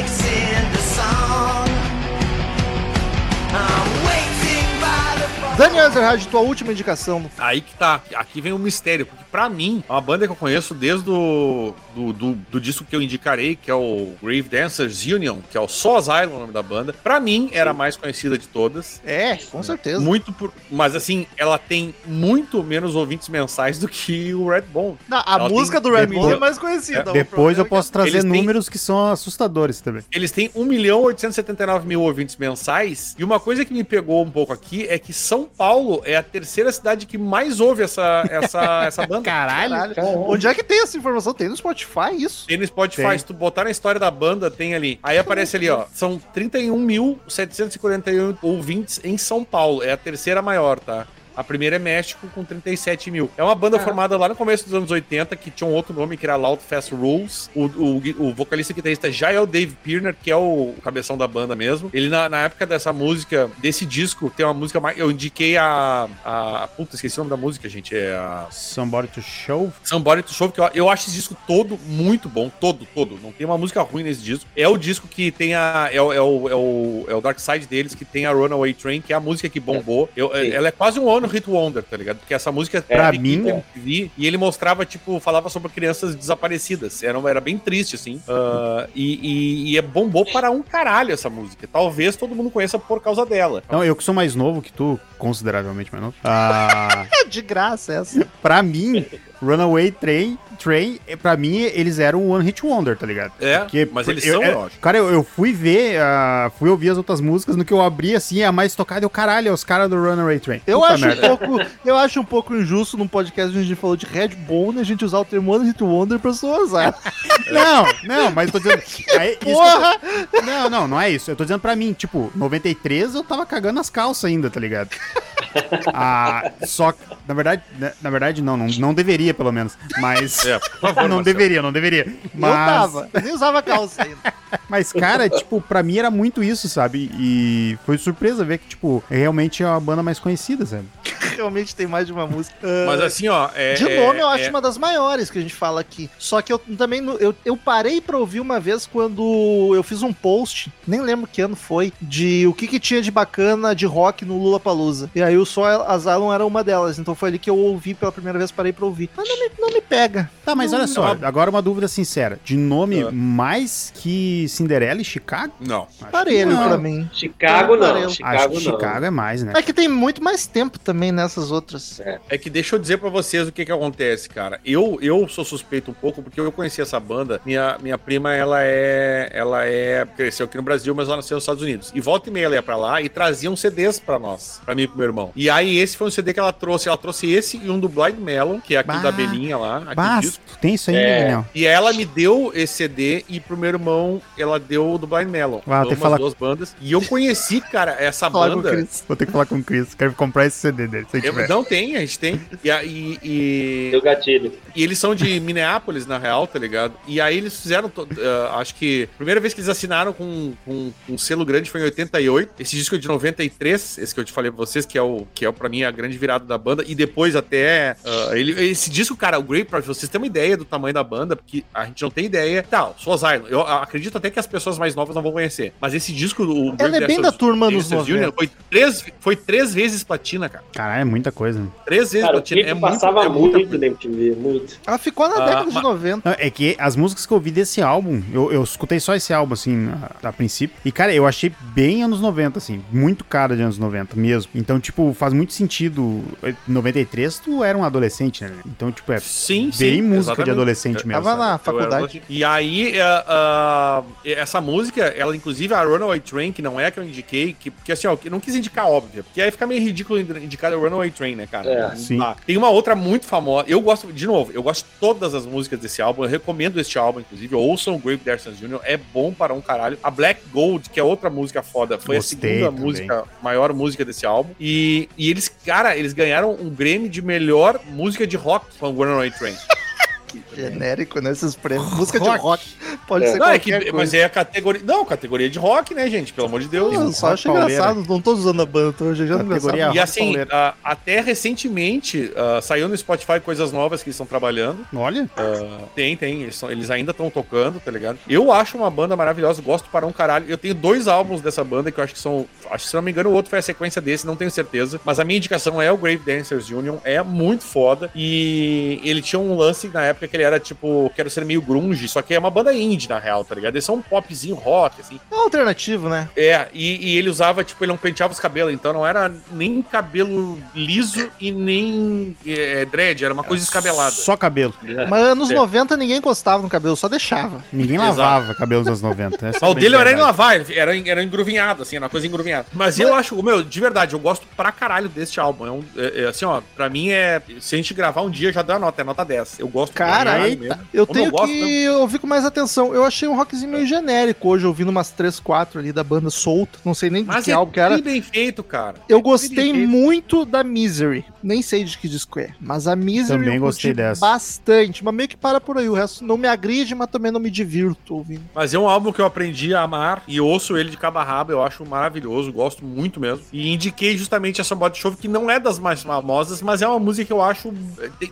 Into Ezerhard, tua última indicação. Aí que tá. Aqui vem o mistério. Porque pra mim, é uma banda que eu conheço desde o do, do, do disco que eu indicarei, que é o Grave Dancers Union, que é o Só Asylum, o nome da banda. Pra mim, era a mais conhecida de todas. É, com certeza. Muito por. Mas assim, ela tem muito menos ouvintes mensais do que o Redbone. Não, a Ela música tem- do Red depois- Bull é mais conhecida. o Depois eu problema posso trazer eles têm- números que são assustadores também. Eles têm 1 milhão 879 mil ouvintes mensais. E uma coisa que me pegou um pouco aqui é que São Paulo é a terceira cidade que mais ouve essa, essa, essa banda. é que- Caralho. Onde é que tem essa informação? Tem no Spotify isso? Tem no Spotify, Tem. se tu botar na história da banda, tem ali. Aí aparece ali, ó. São 31.741 ouvintes em São Paulo. É a terceira maior, tá? A primeira é México com 37 mil. É uma banda formada lá no começo dos anos 80, que tinha um outro nome, que era Loud Fast Rules. O, o, o vocalista e guitarrista já é o Dave Pirner, que é o cabeção da banda mesmo. Ele, na, na época dessa música, desse disco, tem uma música mais. Eu indiquei a. a puta, esqueci o nome da música, gente. É a. Somebody to Show. Somebody to Show, que eu, eu acho esse disco todo muito bom, todo, todo. Não tem uma música ruim nesse disco. É o disco que tem a. É, o- é, o, é, o, é o Dark Side deles, que tem a Runaway Train, que é a música que bombou. Eu- Sim. ela é quase um One Hit Wonder, tá ligado? Porque essa música Pra teve mim- clipe MTV, e ele mostrava, tipo, falava sobre crianças desaparecidas. Era, era bem triste, assim. Ah, e, e, e é bombou para um caralho essa música. Talvez todo mundo conheça por causa dela. Não, eu que sou mais novo que tu, consideravelmente mais novo. Ah, É de graça essa. pra mim, Runaway Train, Train, eh, pra mim, eles eram um One Hit Wonder, tá ligado? É, Porque mas eles eu, são, eu, eu acho. Cara, eu, eu fui ver, ah, fui ouvir as outras músicas, no que eu abri assim, a mais tocada, eu, caralho, é os caras do Runaway Train. Eu Puta acho, um pouco, eu acho um pouco injusto num podcast onde a gente falou de Red Bull, né, a gente usar o termo One Hit Wonder pra sua azar. Não, não, mas tô dizendo. aí, tô- Porra! Não, não, não é isso. Eu tô dizendo pra mim, tipo, 93 eu tava cagando as calças ainda, tá ligado? Ah, só que, na verdade, na, na verdade não, não, não deveria, pelo menos. Mas. É, por favor, não Marcelo. deveria, não deveria. Mas, Eu tava, eu nem usava calça ainda. mas, cara, tipo, pra mim era muito isso, sabe? E foi surpresa ver que, tipo, realmente é a banda mais conhecida, sabe? Realmente tem mais de uma música. Mas Ah, assim, ó. É, de é- nome, eu acho é- uma das maiores que a gente fala aqui. Só que eu também. não- Eu, eu parei pra ouvir uma vez quando eu fiz um post, nem lembro que ano foi, de o que, que tinha de bacana de rock no Lula Palusa. E aí o Só Asylum era uma delas. Então foi ali que eu ouvi pela primeira vez, parei pra ouvir. Mas não me, não me pega. Tá, mas olha só, agora uma dúvida sincera. De nome Ah. mais que Cinderela e Chicago? Não. Acho Parelho não. pra mim. Chicago não, Chicago que não. Chicago é mais, né? É que tem muito mais tempo também nessas outras. É que deixa eu dizer pra vocês o que que acontece, cara. Eu, eu sou suspeito um pouco porque eu conheci essa banda. Minha, minha prima, ela é ela é cresceu aqui no Brasil, mas ela nasceu nos Estados Unidos. E volta e meia ela ia pra lá e trazia uns CDs pra nós, pra mim e pro meu irmão. E aí esse foi um CD que ela trouxe. Ela trouxe esse e um do Blind Melon, que é aquele Bah. da abelhinha lá, Bah, tu tem isso aí, É. Daniel? E ela me deu esse CD e pro meu irmão ela deu o do Blind Melon. Ah, tem que falar- duas bandas. E eu conheci, cara, essa banda. Vou ter que falar com o Chris. Quero comprar esse CD dele. Eu- não tem, a gente tem. E, e- e- Deu gatilho. e eles são de Minneapolis, na real, tá ligado? E aí eles fizeram, to- ah, acho que a primeira vez que eles assinaram com, com um selo grande foi em 88. Esse disco é de 93, esse que eu te falei pra vocês, que é o que é pra mim a grande virada da banda. E depois até ah, ele, esse disco, cara, o Grey, pra vocês terem uma ideia do tamanho da banda, porque a gente não tem ideia. Tá, Suas Island, eu acredito até que as pessoas mais novas não vão conhecer. Mas esse disco, o Ela é bem da turma Union, 90. foi três, foi três vezes platina, cara. Caralho, é muita coisa. Três vezes Cara, platina. clipe passava é muita muito na MTV, muito. Ela ficou na Ah, década de mas- 90. Não, é que as músicas que eu ouvi desse álbum, eu, eu escutei só esse álbum, assim, a, a princípio. E, cara, eu achei bem anos 90, assim, muito cara de anos 90 mesmo. Então, tipo, faz muito sentido. Em 93, tu era um adolescente, né? Então, tipo, é Sim, bem sim, música de exatamente. adolescente mesmo. Tava sabe? na Eu faculdade. E aí, é, ah, essa música, ela inclusive a Runaway Train, que não é a que eu indiquei, que, porque assim, ó, eu não quis indicar óbvio, porque aí fica meio ridículo indicar a Runaway Train, né, cara? É, sim. dá. Tem uma outra muito famosa, eu gosto, de novo, eu gosto de todas as músicas desse álbum, eu recomendo este álbum, inclusive, ouçam o Grave Dancers Jr., é bom para um caralho. A Black Gold, que é outra música foda, foi Gostei a segunda também. música, maior música desse álbum, e, e eles, cara, eles ganharam um Grammy de melhor música de rock com a Runaway Train. Genérico, né? Esses prêmios. Música de Rock. rock. Pode É. ser Não, é que, coisa. mas é a categoria. Não, categoria de rock, né, gente? Pelo amor de Deus. Eu só acho pauleira. engraçado. Não tô usando a banda, tô é Categoria engraçado. E rock assim, pauleira. ah, até recentemente ah, saiu no Spotify coisas novas que eles estão trabalhando. Olha, Ah, tem, tem. Eles, são- eles ainda estão tocando, tá ligado? Eu acho uma banda maravilhosa, gosto para um caralho. Eu tenho dois álbuns dessa banda que eu acho que são. Acho que se não me engano, o outro foi a sequência desse, não tenho certeza. Mas a minha indicação é o Grave Dancers Union. É muito foda. E ele tinha um lance na época que ele era tipo, quero ser meio grunge, só que é uma banda indie, na real, tá ligado? Eles são um popzinho rock, assim. É um alternativo, né? É, e, e ele usava, tipo, ele não penteava os cabelos, então não era nem cabelo liso e nem é, dread, era uma coisa escabelada. só cabelo. Mas anos É. 90 ninguém encostava no cabelo, só deixava. Ninguém Exato. lavava cabelo nos anos 90. essa é Mas o bem dele era em lavar, era, era engruvinhado, assim, era uma coisa engruvinhada. Mas eu acho, meu, de verdade, eu gosto pra caralho deste álbum. É um, é- é assim, ó, pra mim é. Se a gente gravar um dia, já dá nota, é nota 10. Eu gosto pra Cara, caralho eita, eu Como tenho eu gosto, que ouvir com mais atenção. Eu achei um rockzinho meio genérico hoje, ouvindo umas 3, 4 ali da banda solta. Não sei nem de Mas que é álbum que era. bem bem feito, cara. Eu É gostei bem feito. muito da Misery. Nem sei de que disco é. Mas a Misery Também eu gostei dessa. bastante. Mas meio que para por aí. O resto não me agride, mas também não me divirto ouvindo. Mas é um álbum que eu aprendi a amar e ouço ele de cabo a rabo, eu acho maravilhoso, gosto muito mesmo. E indiquei justamente essa Body Show, que não é das mais famosas, mas é uma música que eu acho.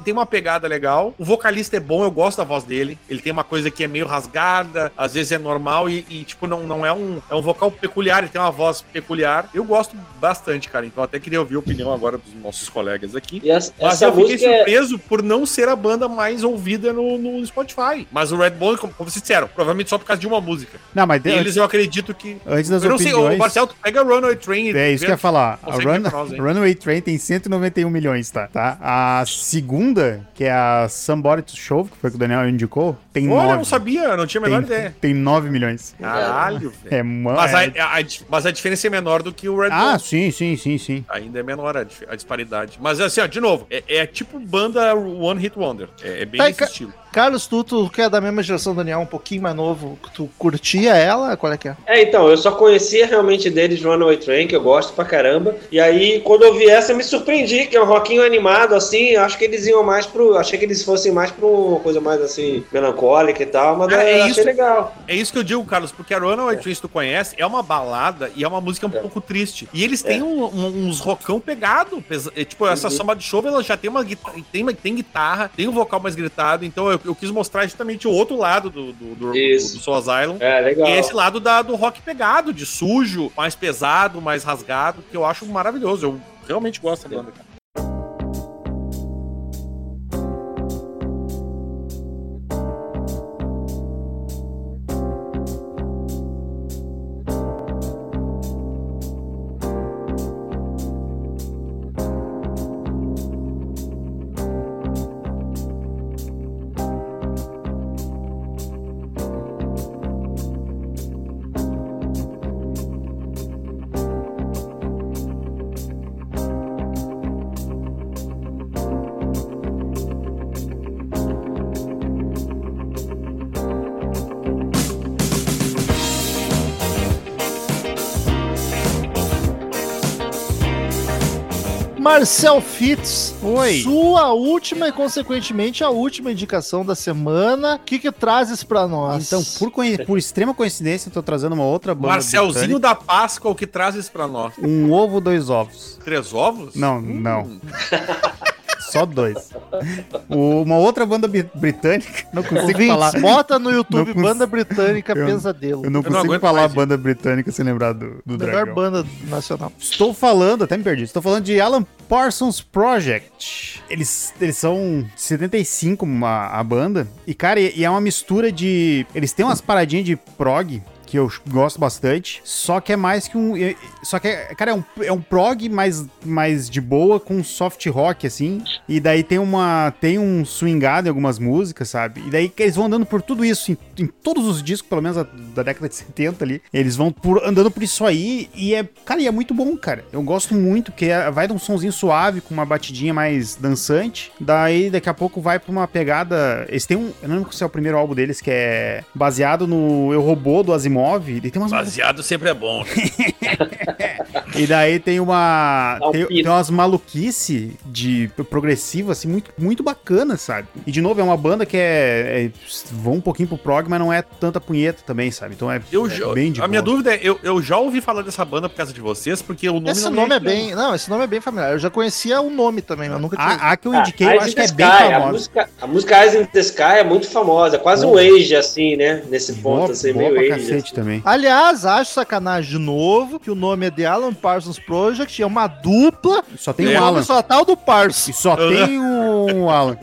Tem uma pegada legal. O vocalista é bom, eu gosto da voz dele. Ele tem uma coisa que é meio rasgada, às vezes é normal e, e, tipo, não, não é um. É um vocal peculiar, ele tem uma voz peculiar. Eu gosto bastante, cara. Então até queria ouvir a opinião agora dos nossos colegas aqui. E essa, Mas essa eu fiquei é, surpreso por não ser a banda mais ouvida no, no Spotify. Mas o Red Bull, como, como vocês disseram, provavelmente só por causa de uma música. Não, mas E eles eu acredito que. antes das eu não sei, o opiniões... Marcel, tu pega a Runaway Train. É isso que eu ia falar. A Run- nós? Runaway Train tem 191 milhões, tá? tá? A segunda, que é a Somebody to Show, que foi que o Daniel indicou, tem Olha, eu 9. não sabia, eu não tinha a menor tem, ideia. tem 9 milhões. Caralho, velho. É, ma- Mas, a, é- a- a mas a diferença é menor do que o Red Ah, Bull. sim, sim, sim, sim. Ainda é menor a, a disparidade. Mas assim, ó, de novo, é, é tipo banda One Hit Wonder. É, é bem Tá, estilo. Carlos, tu, tu que é da mesma geração do Daniel, um pouquinho mais novo, tu curtia ela? Qual é que é? É, então, eu só conhecia realmente deles Runaway Train, que eu gosto pra caramba. E aí, quando eu vi essa, eu me surpreendi, que é um rockinho animado, assim. Acho que eles iam mais pro. Achei que eles fossem mais pra uma coisa mais assim, melancólica e tal, mas Cara, eu é achei isso. legal. É isso que eu digo, Carlos, porque a Runaway Train, se tu conhece, é uma balada e é uma música um É. pouco triste. E eles têm um- um- uns rockão pegado. pesa- é, tipo, essa Uhum. samba de show, ela já tem uma guitarra, tem, uma- tem guitarra, tem um vocal mais gritado. Então eu, eu quis mostrar justamente o outro lado do, do, do, Isso. do Soul Asylum. É, legal. E esse lado da, do rock pegado, de sujo, mais pesado, mais rasgado, que eu acho maravilhoso. Eu realmente gosto da banda, cara. Marcel Fitz, Oi. sua última e, consequentemente, a última indicação da semana. O que que trazes pra nós? Então, por, por extrema coincidência, eu tô trazendo uma outra banda. Marcelzinho da Páscoa, o que traz isso pra nós? Um ovo, dois ovos. Três ovos? Não, não. Só dois. Uma outra banda britânica, não consigo Ouvintes, falar. bota no YouTube cons- Banda Britânica Eu- Pesadelo. Eu não Eu não consigo falar mais, banda britânica sem lembrar do, do Melhor dragão. banda nacional. Estou falando, até me perdi, estou falando de Alan Parsons Project. Eles, eles são 75 uma, a banda. E, cara, e, e é uma mistura de. Eles têm umas paradinhas de prog. Que eu gosto bastante. Só que é mais que um. Só que, é, cara, é um, é um prog mais, mais de boa, com soft rock, assim. E daí tem uma. Tem um swingado em algumas músicas, sabe? E daí que eles vão andando por tudo isso, em, em todos os discos, pelo menos a- da década de 70 ali. Eles vão por, andando por isso aí. E é. Cara, e é muito bom, cara. Eu gosto muito, porque é- vai de um sonzinho suave, com uma batidinha mais dançante. Daí daqui a pouco vai pra uma pegada. Eles têm um. Eu não lembro se é o primeiro álbum deles, que é baseado no Eu Robô do Asimov. E tem umas Baseado sempre é bom. e daí tem uma. Um Tem, tem umas maluquice de progressiva, assim, muito, muito bacana, sabe? E de novo, é uma banda que é. é vão um pouquinho pro prog, mas não é tanta punheta também, sabe? Então é, Eu é já- bem de a minha boa. dúvida é, eu, eu já ouvi falar dessa banda por causa de vocês, porque o nome Esse nome é bem. Não, esse nome é bem familiar. Eu já conhecia o nome também, mas nunca tinha. A, a que eu Ah, indiquei, eu Eyes acho que é the bem Sky, A famosa. música, a música Eyes in the Sky é muito famosa, quase um age, assim, né? Nesse ponto, Boa, assim, boa meio age. Assim. também. Aliás, acho sacanagem de novo que o nome é The Alan Parsons Project, é uma dupla. Só tem e o nome Alan. só tá o do E Parson. só tem o Alan.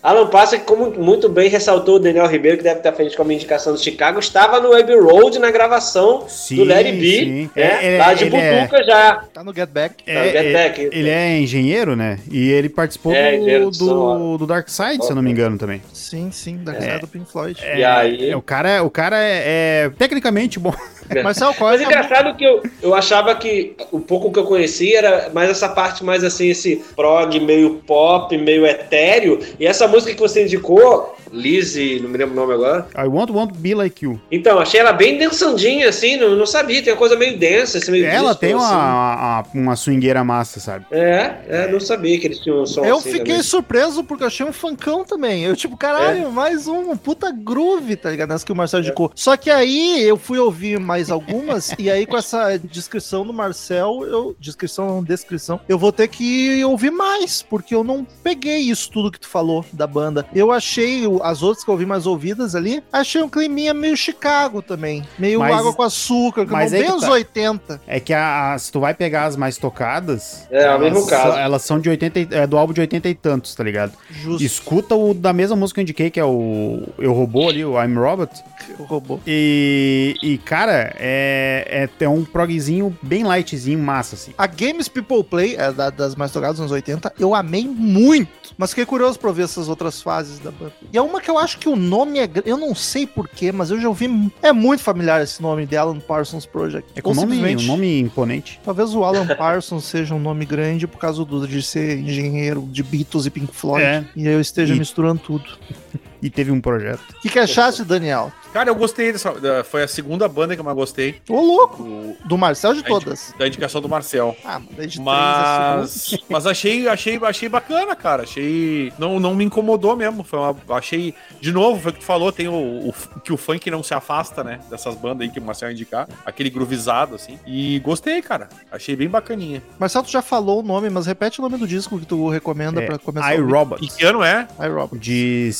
Alan Passa, que como muito bem ressaltou o Daniel Ribeiro, que deve estar frente com a indicação do Chicago, estava no Web Road na gravação Sim, do Larry B, sim. né? É, ele- lá de ele é- Butuca já. Tá no Get Back. Tá, Get É, Back. é, ele é engenheiro, né? E ele participou É, do, do, do Dark Side, se eu não me engano, também. Sim, sim, da é. do Pink Floyd. E aí? É, o cara, o cara é, é tecnicamente bom. Marcel, qual Mas é é a engraçado que eu, eu achava que o pouco que eu conhecia era mais essa parte mais assim, esse prog meio pop, meio etéreo. E essa música que você indicou, Lizzie, não me lembro o nome agora. I want, want to be like you. Então, achei ela bem dançandinha, assim, não, não sabia, tem uma coisa meio densa, assim, meio Ela disco, tem assim. uma, uma, uma swingueira massa, sabe? É, é, não sabia que eles tinham um som Eu assim fiquei também. surpreso porque eu achei um funkão também. Eu, tipo, caralho, mais um puta groove, tá ligado? Nessa que o Marcel indicou. Só que aí eu fui ouvir mais algumas, e aí com essa descrição do Marcel, eu. Descrição, não, descrição, eu vou ter que ouvir mais, porque eu não peguei isso tudo que tu falou da banda. Eu achei o- as outras que eu ouvi mais ouvidas ali, achei um climinha meio Chicago também. Meio Mas- água com açúcar, que mas não é bem que os tá. 80. É que a, a- se tu vai pegar as mais tocadas. É, é o mesmo elas, caso. Elas são de 80, e- é, do álbum de 80 e tantos, tá ligado? Justo. Escuta o da mesma música que eu indiquei, que é o Eu Robô ali, o I'm Robot. O robô. E, e cara, é, é, é um progzinho bem lightzinho, massa, assim. A Games People Play, é da- das mais tocadas nos anos 80, eu amei muito. Mas fiquei curioso pra ver essas outras fases da banda. E é uma que eu acho que o nome é. Eu não sei porquê, mas eu já ouvi. É muito familiar esse nome de Alan Parsons Project. É com um nome, simplesmente, um nome imponente. Talvez o Alan Parsons seja um nome grande por causa do, de ser engenheiro de Beatles e Pink Floyd. É. E aí eu esteja E- misturando tudo. E teve um projeto. O que, que achaste, Daniel? Cara, eu gostei dessa. da- Foi a segunda banda que eu mais gostei. Ô, louco! do- Do Marcel de da indi- todas. Da indicação do Marcel. Ah, de três a Mas, mas achei, achei, achei bacana, cara. Achei. Não, não me incomodou mesmo. Foi uma, achei. De novo, foi o que tu falou, tem o, o- que o funk não se afasta, né? Dessas bandas aí que o Marcel ia indicar. Aquele groovizado, assim. E gostei, cara. Achei bem bacaninha. Marcel, tu já falou o nome, mas repete o nome do disco que tu recomenda É, pra começar. I. Robot. E que ano é? I, Robot. De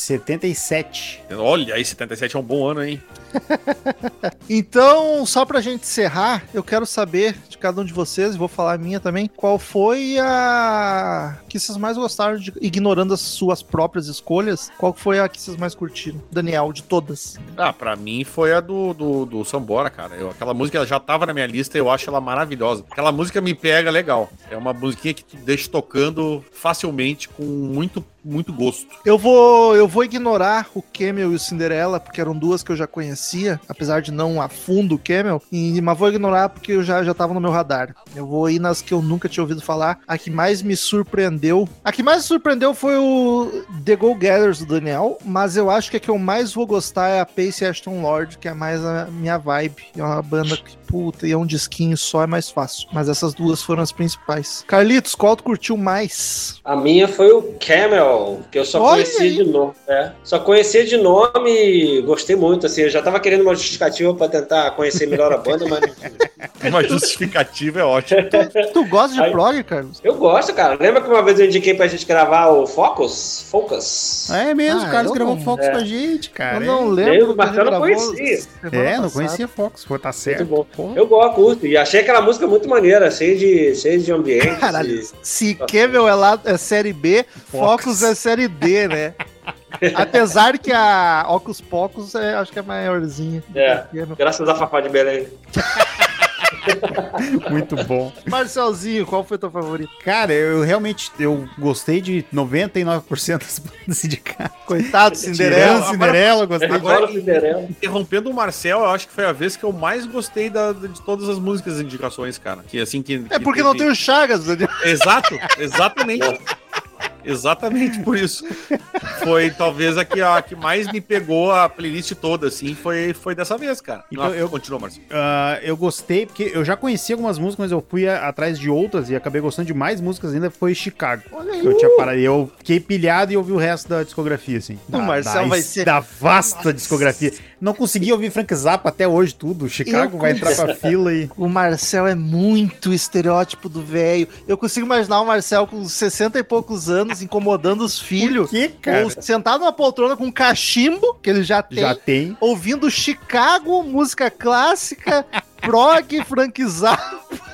77. Olha, aí 77 é um bom ano, hein? Então, só pra gente encerrar, eu quero saber de cada um de vocês, e vou falar a minha também, qual foi a que vocês mais gostaram, de, ignorando as suas próprias escolhas, qual foi a que vocês mais curtiram? Daniel, de todas. Ah, pra mim foi a do, do, do Sambora, cara. Eu, aquela música ela já tava na minha lista eu acho ela maravilhosa. Aquela música me pega legal. É uma musiquinha que tu deixa tocando facilmente, com muito, muito gosto. Eu vou, eu vou ignorar o Camel e o Cinderela, porque eram duas que eu já conhecia, apesar de não a fundo o Camel, e, mas vou ignorar porque eu já, já tava no meu radar. Eu vou ir nas que eu nunca tinha ouvido falar. A que mais me surpreendeu. A que mais me surpreendeu foi o The Go Gathers do Daniel, mas eu acho que a que eu mais vou gostar é a Pace Ashton Lord, que é mais a minha vibe. É uma banda que, puta, e é um disquinho só, é mais fácil. Mas essas duas foram as principais. Carlitos, qual tu curtiu mais? A minha foi o Camel, que eu só Olha conhecia aí. de nome. É. Só conhecia de nome e gostei muito. Assim, eu já tava querendo uma justificativa pra tentar conhecer melhor a banda, mas Uma justificativa é ótimo. Tu gosta de Aí- prog, Carlos? eu gosto, cara. Lembra que uma vez eu indiquei pra gente gravar o Focus? Focus? É mesmo, Ah, o Carlos gravou não- Fox é. com a gente, cara. eu não lembro. Eu, gente não gravou conhecia. É, não conhecia Fox, pô, tá certo. Muito bom. Eu gosto, curto. E achei aquela música muito maneira, cheia de, cheia de ambiente. Caralho, se Camel é, lá, é série B, Focus é série D, né? Apesar que a Ocus Pocus é, acho que é maiorzinha. É. Camel. Graças a Fafá de Belém. Muito bom. Marcelzinho, qual foi teu favorito? Cara, eu realmente eu gostei de 99% das bandas indicadas. Coitado, Cinderela. Cinderela, eu gostei. Agora o Cinderela. Interrompendo o Marcel, eu acho que foi a vez que eu mais gostei da- de todas as músicas e indicações, cara. Que assim que. É que porque não tem o Chagas. Exato, exatamente. Exatamente por isso. Foi talvez a que, a que mais me pegou a playlist toda, assim, foi, foi dessa vez, cara. Então Então, eu- continuo, Marcelo. Ah, eu gostei, porque eu já conhecia algumas músicas, mas eu fui a- atrás de outras e acabei gostando de mais músicas ainda, foi Chicago. Olha aí. Eu tinha parado. Eu fiquei pilhado e ouvi o resto da discografia, assim. O Marcel vai ser- Da vasta discografia. Não consegui ouvir Frank Zappa até hoje, tudo. Chicago Eu vai entrar pra fila e. O Marcel é muito estereótipo do velho. Eu consigo imaginar o Marcel com 60 e poucos anos, incomodando os filhos. que, cara? Ou sentado numa poltrona com cachimbo, que ele já tem. Já tem. ouvindo Chicago, música clássica, prog, Frank Zappa.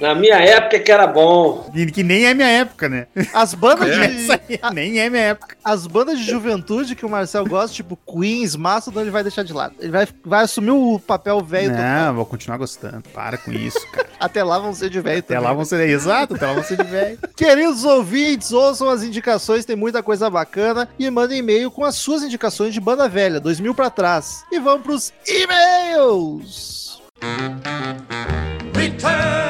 Na minha época que era bom. E Que nem é minha época, né? As bandas Essa de. aí nem é minha época. As bandas de juventude que o Marcel gosta, tipo Queens, Mastodon, ele vai deixar de lado. Ele vai, vai assumir o papel velho. Não, vou continuar gostando. Para com isso, cara. Até lá vão ser de velho Até também. lá vão ser. Exato, até lá vão ser de velho. Queridos ouvintes, ouçam as indicações, tem muita coisa bacana. E mandem e-mail com as suas indicações de banda velha, 2000 pra trás. E vamos pros e-mails! Return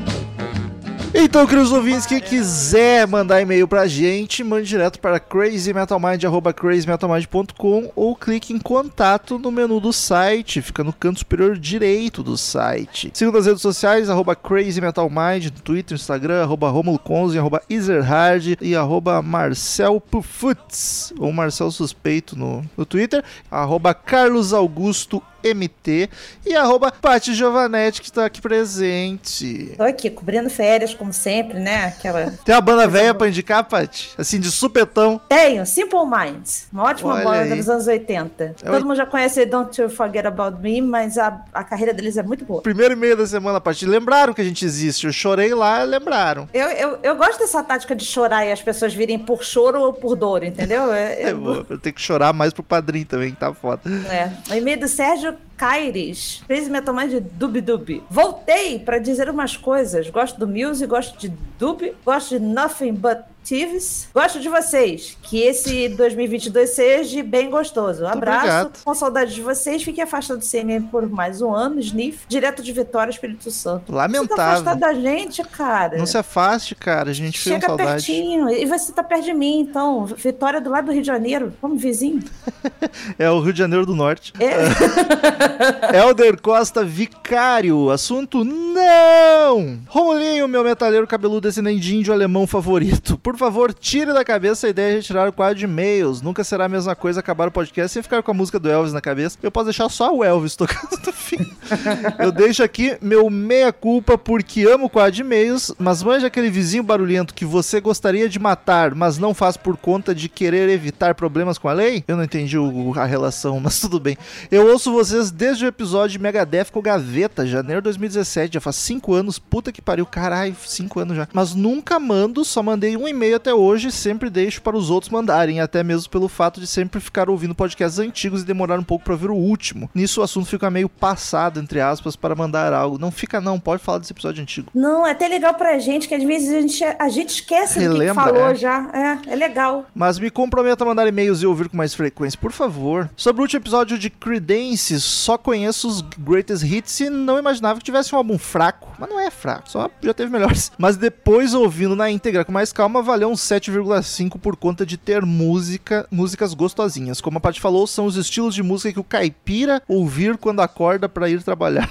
Então, queridos ouvintes, quem quiser mandar e-mail pra gente, mande direto para crazymetalmind.com ou clique em contato no menu do site, fica no canto superior direito do site. Siga nas redes sociais, arroba crazymetalmind, no Twitter, Instagram, arroba romuloconze, arroba ezerhard e arroba marcelpufutz, ou Marcel Suspeito no, no Twitter, arroba MT e arroba Pati Giovanetti, que está aqui presente. Tô aqui cobrindo férias, como sempre, né? Aquela. Tem uma banda velha pra indicar, Paty? Assim, de supetão. Tenho, Simple Minds. Uma ótima Olha banda aí. dos anos 80. É Todo mundo já conhece Don't You Forget About Me, mas a, a carreira deles é muito boa. Primeiro e-mail da semana, Paty. Lembraram que a gente existe. Eu chorei lá, lembraram. Eu, eu, eu gosto dessa tática de chorar e as pessoas virem por choro ou por dor, entendeu? É, É, vou, eu tenho que chorar mais pro padrinho também, que tá foda. É. O e-mail do Sérgio Caires. Crazy Metal Mind de Dub Dub. Voltei pra dizer umas coisas. Gosto do Muse, gosto de Dub, gosto de Nothing But Thieves. Gosto de vocês. Que esse 2022 seja bem gostoso. Um abraço. obrigado. Com saudade de vocês. Fiquem afastados do CMM por mais um ano. Sniff. Direto de Vitória, Espírito Santo. Você tá Lamentável. afastado da gente, cara. Não se afaste, cara. A gente fez Chega saudade. pertinho. E você tá perto de mim, então. Vitória do lado do Rio de Janeiro. Vamos vizinho. É o Rio de Janeiro do Norte. É. Helder Costa Vicário. Assunto não! Romulinho, meu metaleiro cabeludo descendente de índio alemão favorito. Por favor, tire da cabeça a ideia de retirar o quadro de e-mails. Nunca será a mesma coisa acabar o podcast sem ficar com a música do Elvis na cabeça. Eu posso deixar só o Elvis tocando no fim. Eu deixo aqui meu meia-culpa porque amo o quadro de e-mails, mas manja aquele vizinho barulhento que você gostaria de matar, mas não faz por conta de querer evitar problemas com a lei? Eu não entendi o- a relação, mas tudo bem. Eu ouço vocês desde o episódio de Megadeth com Gaveta, janeiro de 2017. Já faz 5 anos, puta que pariu, caralho, 5 anos já. Mas nunca mando, só mandei um e-mail até hoje, sempre deixo para os outros mandarem, até mesmo pelo fato de sempre ficar ouvindo podcasts antigos e demorar um pouco para ver o último. Nisso o assunto fica meio passado, entre aspas, para mandar algo. Não fica não, pode falar desse episódio antigo. Não, é até legal pra gente, que às vezes a gente, a gente esquece do que que Relembra, falou é. já. É, é legal. Mas me comprometo a mandar e-mails e ouvir com mais frequência, por favor. Sobre o último episódio de Creedence, só conheço os greatest hits e não imaginava que tivesse um álbum fraco. Mas não é fraco, só já teve melhores. Mas depois, ouvindo na íntegra com mais calma, valeu um 7,5 por conta de ter música, músicas gostosinhas. Como a Paty falou, são os estilos de música que o caipira ouvir quando acorda pra ir trabalhar.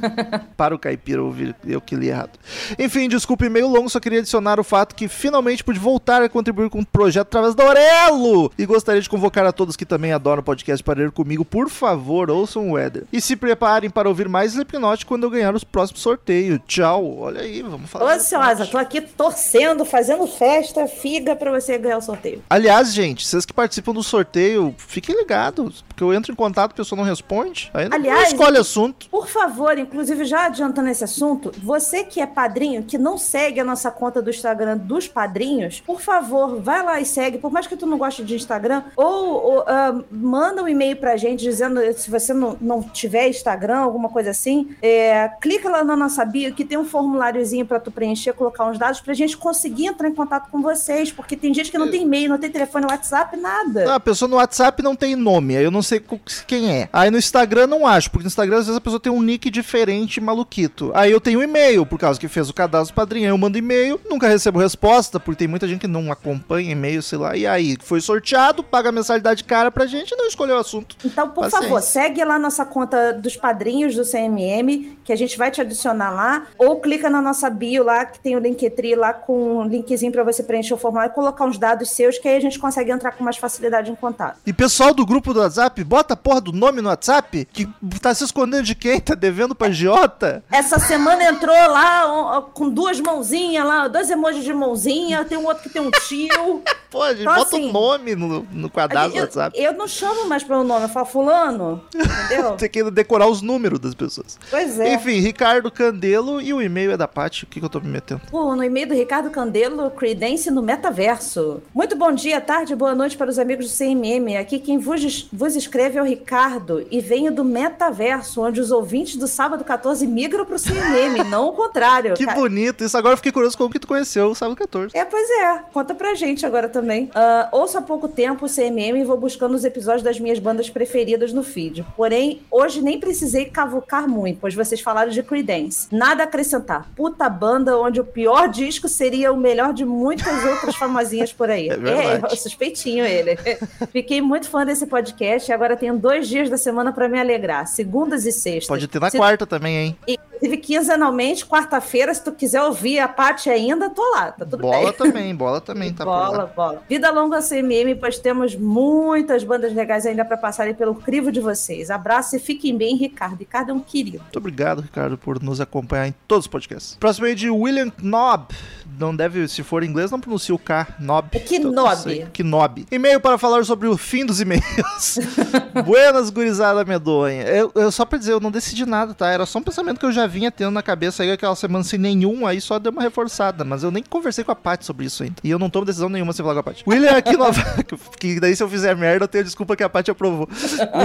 para o caipira ouvir, eu que li errado. Enfim, desculpe meio longo, só queria adicionar o fato que finalmente pude voltar a contribuir com o projeto através da Aurelo! E gostaria de convocar a todos que também adoram o podcast para ir comigo, por favor, ouçam o Weather. E se preparem para ouvir mais Slipknot quando eu ganhar os próximos sorteios. Tchau! Olha aí, vamos Tô falar. ansiosa, tô aqui torcendo, fazendo festa, figa pra você ganhar o sorteio. Aliás, gente, vocês que participam do sorteio, fiquem ligados, porque eu entro em contato, a pessoa não responde, aí não Aliás, escolhe assunto. Por favor, inclusive já adiantando esse assunto, você que é padrinho, que não segue a nossa conta do Instagram dos padrinhos, por favor, vai lá e segue, por mais que tu não goste de Instagram, ou, ou, ah, manda um e-mail pra gente dizendo se você não, não tiver Instagram, alguma coisa assim, é, clica lá na nossa bio que tem um formuláriozinho pra tu preencher, colocar uns dados pra gente conseguir entrar em contato com vocês, porque tem gente que não tem e-mail, não tem telefone, WhatsApp, nada. Ah, a pessoa no WhatsApp não tem nome, aí eu não sei quem é. Aí no Instagram não acho, porque no Instagram às vezes a pessoa tem um nick diferente, maluquito. Aí eu tenho um e-mail, por causa que fez o cadastro padrinho, aí eu mando e-mail, nunca recebo resposta, porque tem muita gente que não acompanha e-mail, sei lá. E aí, foi sorteado, paga a mensalidade cara pra gente e não escolheu o assunto. Então, por Paciência. favor, segue lá nossa conta dos padrinhos do CMM, que a gente vai te adicionar lá, ou clica na nossa bio lá, que tem o Linktree lá com um linkzinho pra você preencher o formulário e colocar uns dados seus, que aí a gente consegue entrar com mais facilidade em contato. E pessoal do grupo do WhatsApp, bota a porra do nome no WhatsApp, que tá se escondendo de quem? Tá devendo pra Giota? Essa semana entrou lá com duas mãozinhas lá, dois emojis de mãozinha, tem um outro que tem um tio. Pô, gente, Então, bota o assim, nome no, no quadrado do eu, WhatsApp. eu não chamo mais pelo nome, eu falo fulano, entendeu? Tem que decorar os números das pessoas. Pois é. Enfim, Ricardo Candelo e o e-mail é da Paty. O que, que eu tô me metendo? Pô, no e-mail do Ricardo Candelo, Credence no Metaverso. Muito bom dia, tarde, boa noite para os amigos do CMM. Aqui quem vos, vos escreve é o Ricardo e venho do Metaverso, onde os ouvintes do sábado 14 migram para o CMM, não o contrário. Que bonito. Isso agora eu fiquei curioso como que tu conheceu o sábado 14. É, pois é. Conta pra gente agora também. Ah, ouço há pouco tempo o CMM e vou buscando os episódios das minhas bandas preferidas no feed. Porém, hoje nem precisei cavucar muito, pois vocês falaram de Creedence. Nada a acrescentar. Puta banda onde o pior disco seria o melhor de muitas outras famosinhas por aí. É. É, suspeitinho ele. Fiquei muito fã desse podcast e agora tenho dois dias da semana pra me alegrar. Segundas e sextas. Pode ter na Se- quarta também, hein? Inclusive, quinzenalmente, quarta-feira, se tu quiser ouvir a Paty ainda, tô lá. Tá tudo bem. Bola também, bola também tá por bola, bola. Vida longa CMM, pois temos muitas bandas legais ainda para passarem pelo crivo de vocês. Abraço e fiquem bem, Ricardo. Ricardo é um querido. Muito obrigado, Ricardo, por nos acompanhar em todos os podcasts. Próximo aí de William Knob. Não deve, se for em inglês, não pronuncia o K. Não sei. Knob. E-mail para falar sobre o fim dos e-mails. Buenas, gurizada medonha. Eu, eu só pra dizer, eu não decidi nada, tá? Era só um pensamento que eu já vinha tendo na cabeça aí aquela semana sem nenhum, aí só deu uma reforçada. Mas eu nem conversei com a Paty sobre isso ainda. E eu não tomo decisão nenhuma sem falar com a Paty. William aqui nova... que daí se eu fizer merda, eu tenho desculpa que a Paty aprovou.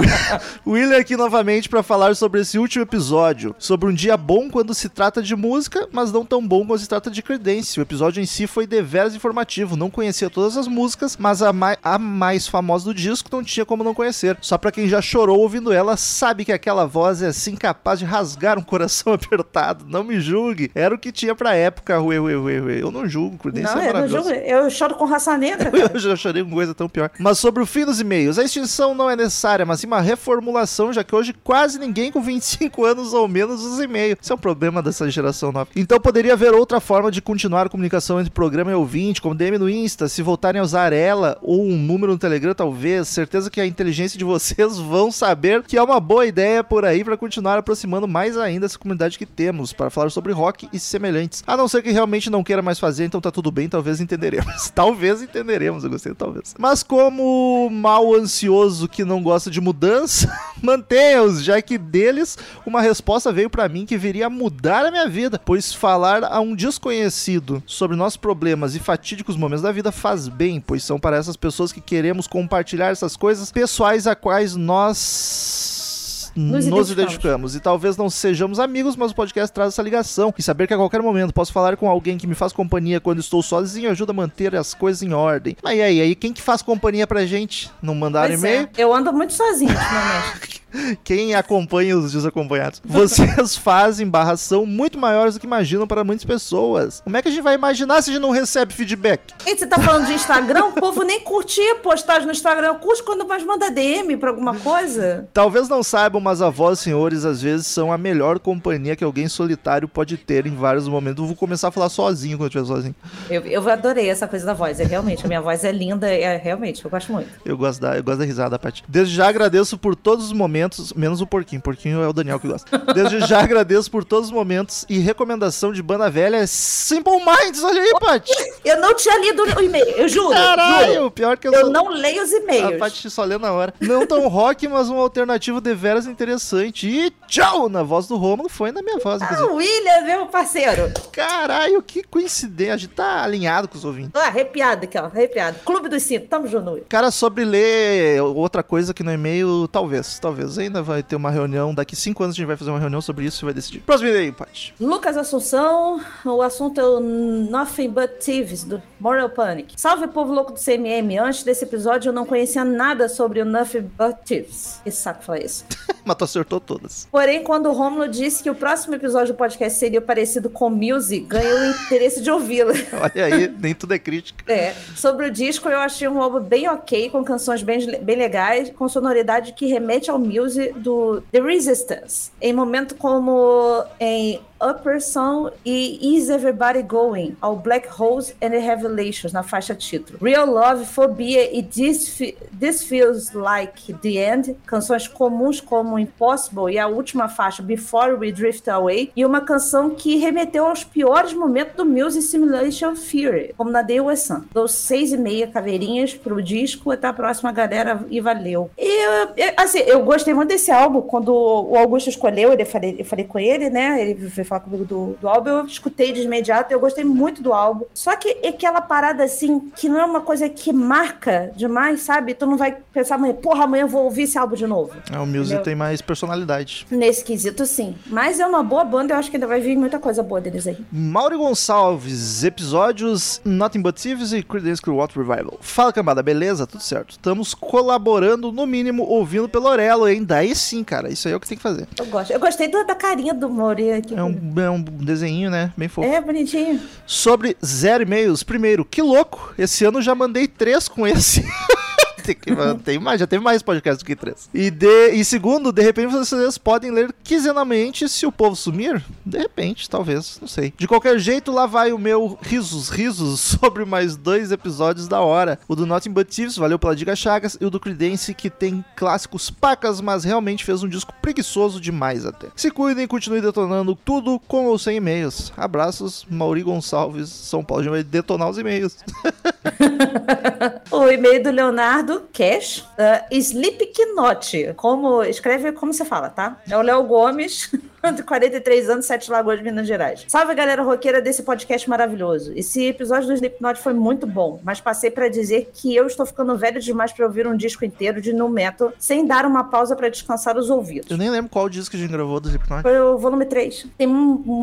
William aqui novamente para falar sobre esse último episódio. Sobre um dia bom quando se trata de música, mas não tão bom quando se trata de Creedence. O episódio em si foi deveras informativo. Não conhecia todas as músicas, mas a, mai- a mais famosa do disco não tinha como não conhecer. Só pra quem já chorou ouvindo ela, sabe que aquela voz é assim capaz de rasgar um coração apertado. Não me julgue. Era o que tinha pra época. Ué, ué, ué, ué. Eu não julgo. Creedence não, é eu, não julgo, eu choro com raça negra. Eu já chorei com coisa tão pior. Mas sobre o fim dos e-mails, a extinção não é necessária, mas sim uma reformulação, já que hoje quase ninguém com 25 anos ou menos usa e-mail. Isso é um problema dessa geração nova. Então poderia haver outra forma de continuar comunicação entre programa e ouvinte, como DM no Insta, se voltarem a usar ela, ou um número no Telegram, talvez. Certeza que a inteligência de vocês vão saber que é uma boa ideia por aí para continuar aproximando mais ainda essa comunidade que temos para falar sobre rock e semelhantes. A não ser que realmente não queira mais fazer, então tá tudo bem, talvez entenderemos. talvez entenderemos, eu gostei, talvez. Mas como mal ansioso que não gosta de mudança, mantenha-os, já que deles uma resposta veio para mim que viria a mudar a minha vida, pois falar a um desconhecido sobre nossos problemas e fatídicos momentos da vida faz bem, pois são para essas pessoas que queremos compartilhar essas coisas pessoais a quais nós Nos nos, identificamos. identificamos. E talvez não sejamos amigos, mas o podcast traz essa ligação. E saber que a qualquer momento posso falar com alguém que me faz companhia quando estou sozinho ajuda a manter as coisas em ordem. Mas e aí, aí quem que faz companhia pra gente? Não mandaram Pois e-mail? é, eu ando muito sozinho ultimamente. Quem acompanha os desacompanhados? Vocês fazem barração muito maiores do que imaginam para muitas pessoas. Como é que a gente vai imaginar se a gente não recebe feedback? E você tá falando de Instagram? O povo nem curtia postagem no Instagram. Eu curto quando mais manda DM pra alguma coisa. Talvez não saibam, mas avós, senhores, às vezes são a melhor companhia que alguém solitário pode ter em vários momentos. Eu vou começar a falar sozinho quando eu estiver sozinho. Eu, eu adorei essa coisa da voz. É realmente, a minha voz é linda. É realmente, eu gosto muito. Eu gosto da, eu gosto da risada, Paty. Desde já agradeço por todos os momentos, menos o porquinho. Porquinho é o Daniel que gosta. Desde já agradeço por todos os momentos e recomendação de banda velha é Simple Minds. Olha aí, Paty. Eu não tinha lido o e-mail, eu juro. juro. Caralho, pior que eu, Eu sou- não leio os A e-mails. Paty só lê na hora. Não tão rock, mas um alternativo deveras interessante. E tchau! Na voz do Romulo foi na minha voz, Ah, inclusive. William, meu parceiro. Caralho, que coincidência. A gente tá alinhado com os ouvintes. Tô arrepiado aqui, ó. Arrepiado. Clube dos Cinco, tamo junto. Cara, sobre ler outra coisa que no e-mail, talvez. Talvez ainda vai ter uma reunião. Daqui cinco anos a gente vai fazer uma reunião sobre isso e vai decidir. Próximo e-mail, Paty. Lucas Assunção, o assunto é o Nothing But Thieves, do Moral Panic. Salve, povo louco do CMM. Antes desse episódio eu não conhecia nada sobre o Nothing But Thieves. Que saco falar isso. Mas tu acertou todas. Porém, quando o Romulo disse que o próximo episódio do podcast seria parecido com Music, ganhei o interesse de ouvi-lo. Olha aí, nem tudo é crítica. É, sobre o disco, eu achei um álbum bem ok, com canções bem, bem legais, com sonoridade que remete ao music do The Resistance. Em momento como em Upper Song e Is Everybody Going, ao Black Holes and the Revelations, na faixa título. Real Love, Phobia e This, This Feels Like the End, canções comuns como Impossible e a última faixa Before We Drift Away, e uma canção que remeteu aos piores momentos do Music Simulation Fury, como na Was Sun. Dou seis e meia caveirinhas pro disco, até a próxima, galera, e valeu. E, eu- assim, eu gostei muito desse álbum, quando o Augusto escolheu, ele, eu, falei, eu falei com ele, né, ele veio falar comigo do, do álbum, eu escutei de imediato, eu gostei muito do álbum. Só que é aquela parada, assim, que não é uma coisa que marca demais, sabe? Tu não vai pensar amanhã, porra, amanhã eu vou ouvir esse álbum de novo. É, o Music Entendeu? tem mais personalidade. Nesse quesito, sim. Mas é uma boa banda, eu acho que ainda vai vir muita coisa boa deles aí. Mauri Gonçalves, episódios Nothing But Thieves e Creedence Clearwater Revival. Fala, cambada, beleza? Tudo certo. Estamos colaborando, no mínimo, ouvindo pelo Orelo, hein? Daí sim, cara. Isso aí é o que tem que fazer. Eu gosto. Eu gostei da carinha do Mauri aqui. É um, é um desenho, né? Bem fofo. É, bonitinho. Sobre zero e-mails. Primeiro, que louco. Esse ano já mandei três com esse. Tem, que, tem mais, já teve mais podcasts do que três. E, de, e segundo, de repente vocês podem ler quinzenalmente se o povo sumir. De repente, talvez, não sei. De qualquer jeito, lá vai o meu risos, risos sobre mais dois episódios da hora. O do Nothing But Thieves, valeu pela dica Chagas, e o do Creedence, que tem clássicos pacas, mas realmente fez um disco preguiçoso demais até. Se cuidem e continuem detonando tudo com ou sem e-mails. Abraços, Mauri Gonçalves, São Paulo. Gente vai detonar os e-mails. O e-mail do Leonardo Cash, uh, Slipknot. Como, escreve como você fala, tá? É o Léo Gomes, de 43 anos, Sete Lagoas, Minas Gerais. Salve, galera roqueira desse podcast maravilhoso. Esse episódio do Slipknot foi muito bom, mas passei pra dizer que eu estou ficando velho demais pra ouvir um disco inteiro de nu metal sem dar uma pausa pra descansar os ouvidos. Eu nem lembro qual disco a gente gravou do Slipknot. Foi o volume 3. Tem,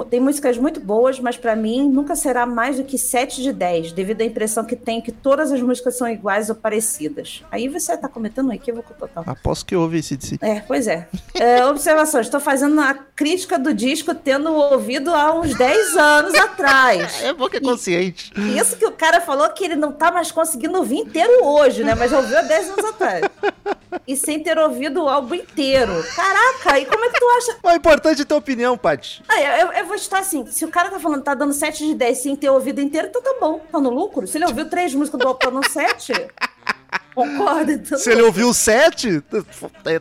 tem músicas muito boas, mas pra mim nunca será mais do que 7 de 10, devido à impressão que tenho que todas as músicas são iguais ou parecidas. Aí você tá cometendo um equívoco total. Aposto que houve esse de si. É, pois é. é observação, estou fazendo a crítica do disco tendo ouvido há uns 10 anos atrás. É bom que é consciente. Isso que o cara falou que ele não tá mais conseguindo ouvir inteiro hoje, né? Mas ouviu há 10 anos atrás. E sem ter ouvido o álbum inteiro. Caraca, e como é que tu acha? O importante é ter opinião, Paty. Ah, eu, eu vou estar assim, se o cara tá falando, tá dando 7 de 10 sem ter ouvido inteiro, então tá bom, tá no lucro. Se ele ouviu três músicas do álbum, tá no 7, Concorda? Então, Se ele ouviu 7,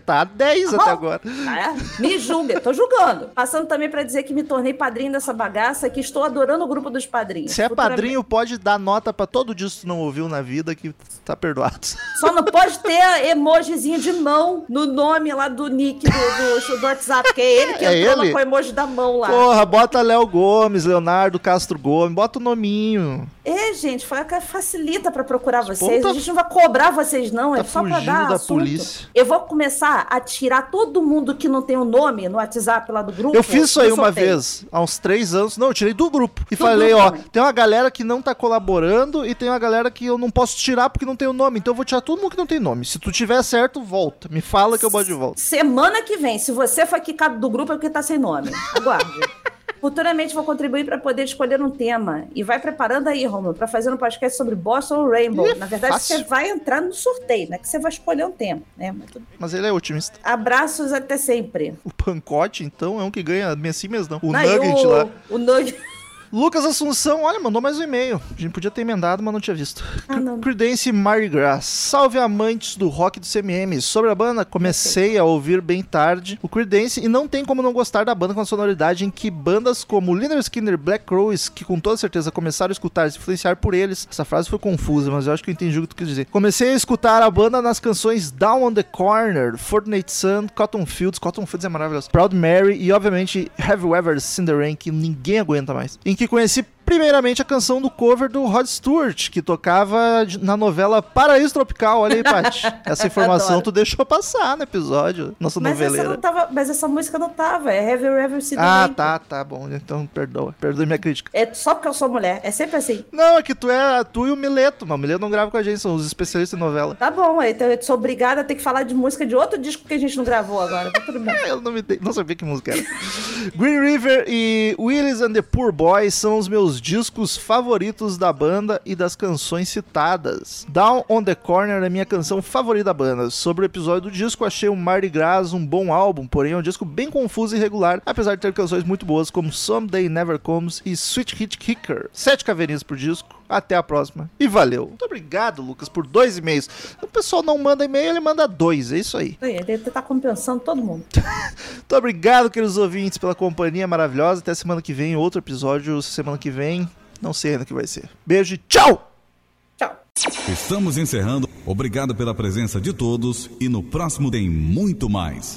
tá 10 até Ah, agora. É, me julga, tô julgando. Passando também pra dizer que me tornei padrinho dessa bagaça, que estou adorando o grupo dos padrinhos. Se é padrinho, pode dar nota pra todo disco que não ouviu na vida que tá perdoado. Só não pode ter emojizinho de mão no nome lá do nick do, do, do WhatsApp, que é ele que É entrou ele? com o emoji da mão lá. Porra, bota Léo Gomes, Leonardo Castro Gomes, bota o nominho. É, gente, fa- facilita pra procurar vocês. tá- A gente não vai cobrar vocês, não. É tá só pra dar da assunto. polícia. Eu vou começar a tirar todo mundo que não tem o nome no WhatsApp lá do grupo. Eu fiz isso aí uma vez, há uns três anos. Não, eu tirei do grupo. E Do falei, grupo ó, também. tem uma galera que não tá colaborando e tem uma galera que eu não posso tirar porque não tem o nome. Então eu vou tirar todo mundo que não tem nome. Se tu tiver certo, volta. Me fala que eu boto de volta. Semana que vem, se você foi quicado do grupo, é porque tá sem nome. Aguarde. Futuramente vou contribuir para poder escolher um tema. E vai preparando aí, Romulo, para fazer um podcast sobre Boston ou Rainbow. Na verdade, fácil. você vai entrar no sorteio, né? Que você vai escolher um tema, né? Mas tudo bem. Mas ele é otimista. Abraços até sempre. O Pancote, então, é um que ganha assim mesmo, não. O Não, Nugget o, lá. O Nugget. Lucas Assunção, olha, mandou mais um e-mail. A gente podia ter emendado, mas não tinha visto. Ah, não. Creedence Mardi Gras. Salve amantes do rock do CMM. Sobre a banda, comecei a ouvir bem tarde o Creedence e não tem como não gostar da banda com a sonoridade em que bandas como Liner Skinner, Black Crowes, que com toda certeza começaram a escutar e se influenciar por eles. Essa frase foi confusa, mas eu acho que eu entendi o que tu quis dizer. Comecei a escutar a banda nas canções Down on the Corner, Fortnite Sun, Cotton Fields, Cotton Fields é maravilhoso, Proud Mary e obviamente Have You Ever Seen the Rain, que ninguém aguenta mais. Em que conheci Primeiramente a canção do cover do Rod Stewart, que tocava na novela Paraíso Tropical. Olha aí, Paty. Essa informação tu deixou passar no episódio. Nossa Mas essa, noveleira. não tava, mas essa música não tava. É Have You Ever Seen Ah, tá, tá bom. Então perdoa. Perdoe minha crítica. É só porque eu sou mulher. É sempre assim. Não, é que tu é tu e o Mileto, mas o Mileto não grava com a gente, são os especialistas em novela. Tá bom, então eu sou obrigada a ter que falar de música de outro disco que a gente não gravou agora. Tá tudo bem. Eu não, me dei- não sabia que música era. Green River e Willis and the Poor Boys são os meus discos favoritos da banda e das canções citadas. Down on the Corner é minha canção favorita da banda. Sobre o episódio do disco, achei o Mardi Gras um bom álbum, porém é um disco bem confuso e irregular, apesar de ter canções muito boas como Someday Never Comes e Sweet Hit Kicker. Sete caveirinhas pro disco. Até a próxima. E valeu. Muito obrigado, Lucas, por dois e-mails. O pessoal não manda e-mail, ele manda dois. É isso aí. Ele tá compensando todo mundo. Muito obrigado, queridos ouvintes, pela companhia maravilhosa. Até semana que vem, outro episódio semana que vem. Não sei ainda o que vai ser. Beijo e tchau! Tchau. Estamos encerrando. Obrigado pela presença de todos e no próximo tem muito mais.